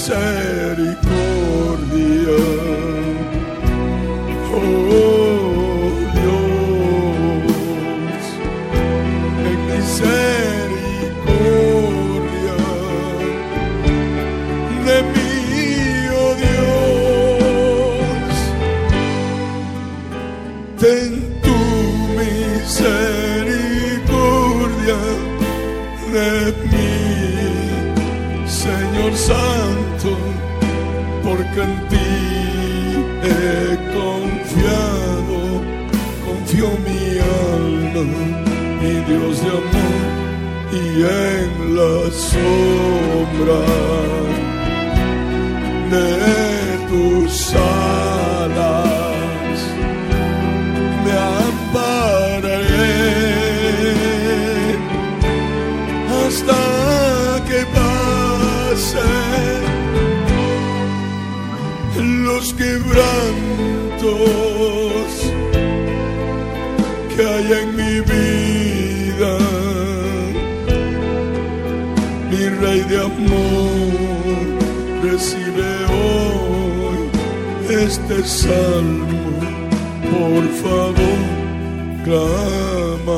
said he y en la sombra de tus alas me ampararé hasta que pasen los quebrantos. amor recibe hoy este salmo, por favor, clamaré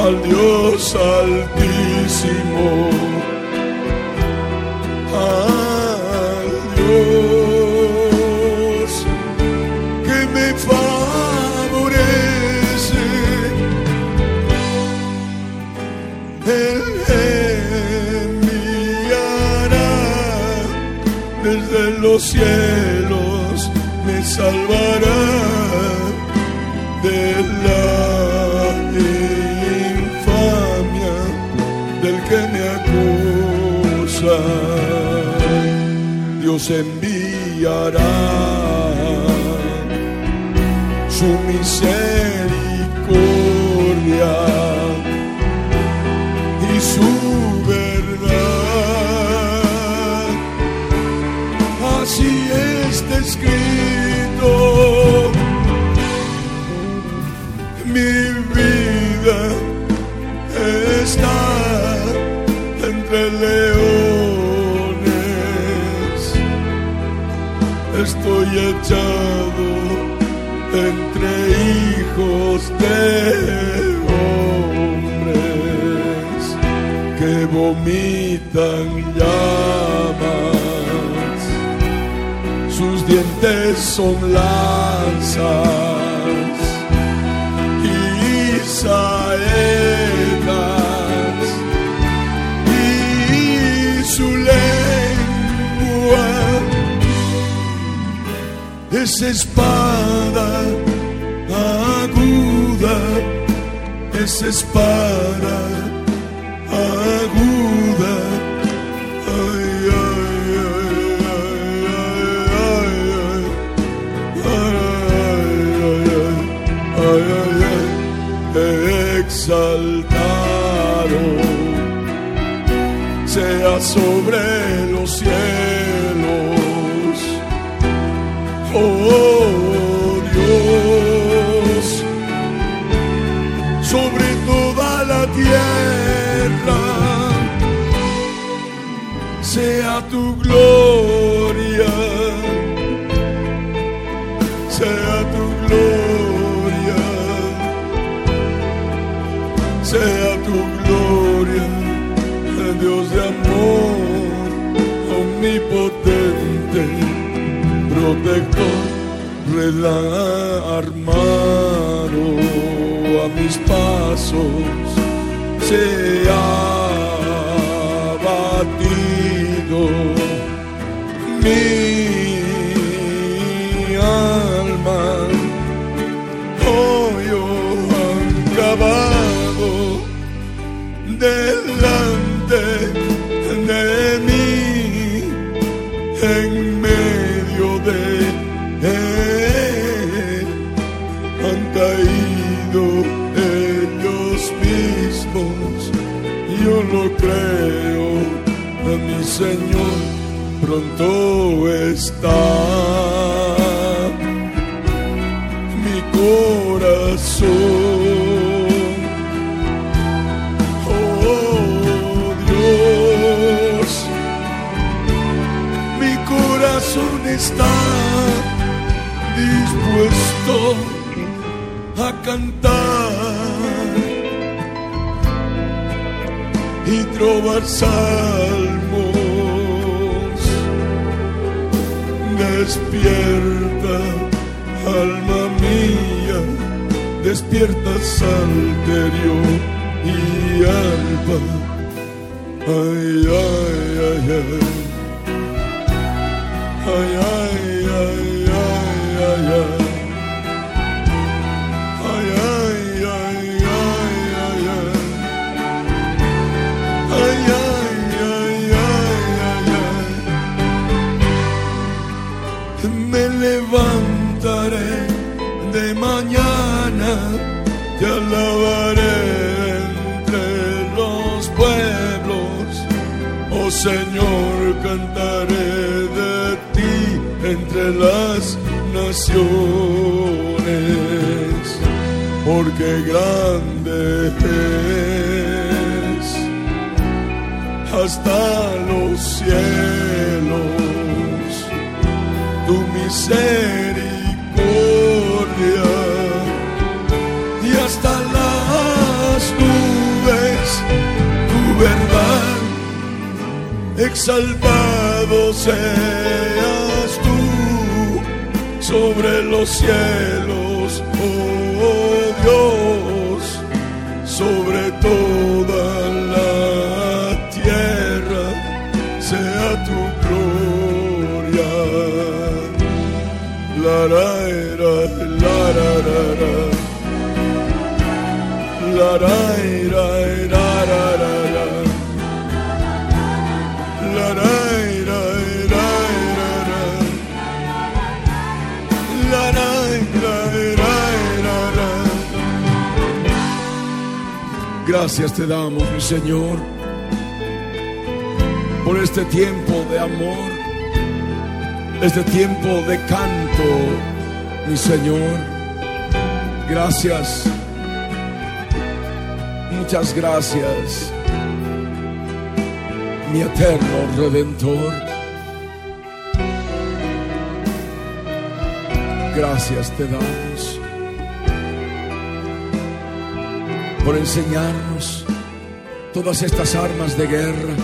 al Dios altísimo. los cielos me salvarán de la infamia del que me acusa. Dios enviará su misericordia. escrito mi vida está entre leones. Estoy echado entre hijos de hombres que vomitan ya. dientes son lanzas y saetas. Y su lengua es espada aguda, es espada sobre los cielos. Oh Dios, sobre toda la tierra sea tu gloria, omnipotente, protector, armado a mis pasos, sea batido mi pronto está. Mi corazón. Oh Dios, mi corazón está dispuesto a cantar y trobar. Despierta, alma mía, despierta salterio y alba. Ay, ay, ay, ay. Ay, ay, ay, ay, ay, ay. Alabaré entre los pueblos. Oh Señor, cantaré de ti entre las naciones, porque grande hasta los cielos tu misericordia exaltado seas tú sobre los cielos oh Dios sobre toda Gracias te damos, mi Señor, por este tiempo de amor, este tiempo de canto, mi Señor. Gracias, muchas gracias, mi eterno Redentor. Gracias te damos. Por enseñarnos todas estas armas de guerra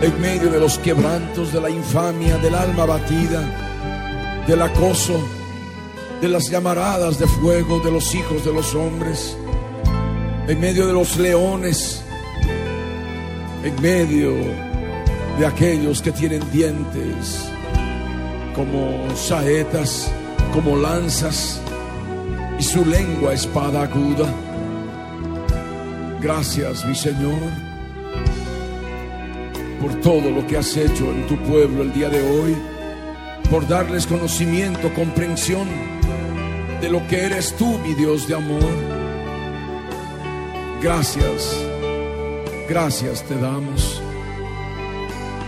en medio de los quebrantos, de la infamia, del alma batida, del acoso, de las llamaradas de fuego de los hijos de los hombres, en medio de los leones, en medio de aquellos que tienen dientes como saetas, como lanzas, y su lengua espada aguda. Gracias, mi Señor, por todo lo que has hecho en tu pueblo el día de hoy, por darles conocimiento, comprensión de lo que eres tú, mi Dios de amor. Gracias, gracias te damos.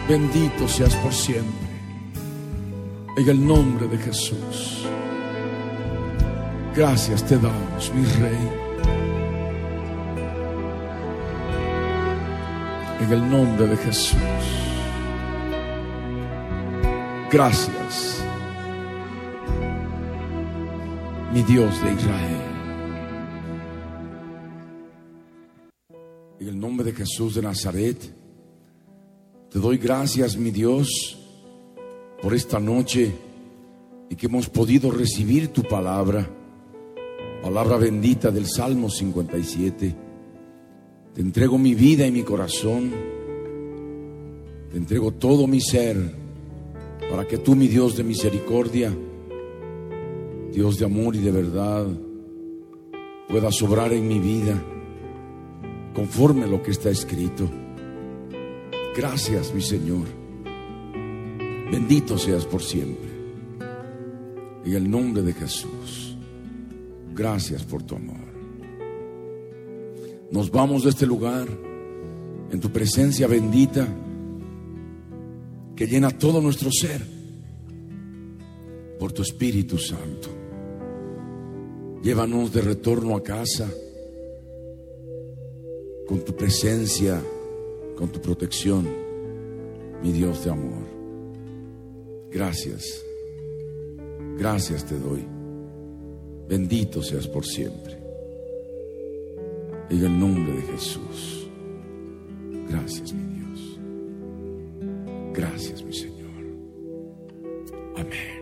Bendito seas por siempre. En el nombre de Jesús. Gracias te damos, mi Rey. En el nombre de Jesús. Gracias, mi Dios de Israel. En el nombre de Jesús de Nazaret, te doy gracias, mi Dios, por esta noche y que hemos podido recibir tu palabra, palabra bendita del Salmo 57. Te entrego mi vida y mi corazón, te entrego todo mi ser, para que tú, mi Dios de misericordia, Dios de amor y de verdad, puedas obrar en mi vida conforme a lo que está escrito. Gracias, mi Señor. Bendito seas por siempre. En el nombre de Jesús. Gracias por tu amor. Nos vamos de este lugar en tu presencia bendita que llena todo nuestro ser por tu Espíritu Santo. Llévanos de retorno a casa con tu presencia, con tu protección, mi Dios de amor. Gracias, gracias te doy. Bendito seas por siempre. En el nombre de Jesús. Gracias, mi Dios. Gracias, mi Señor. Amén.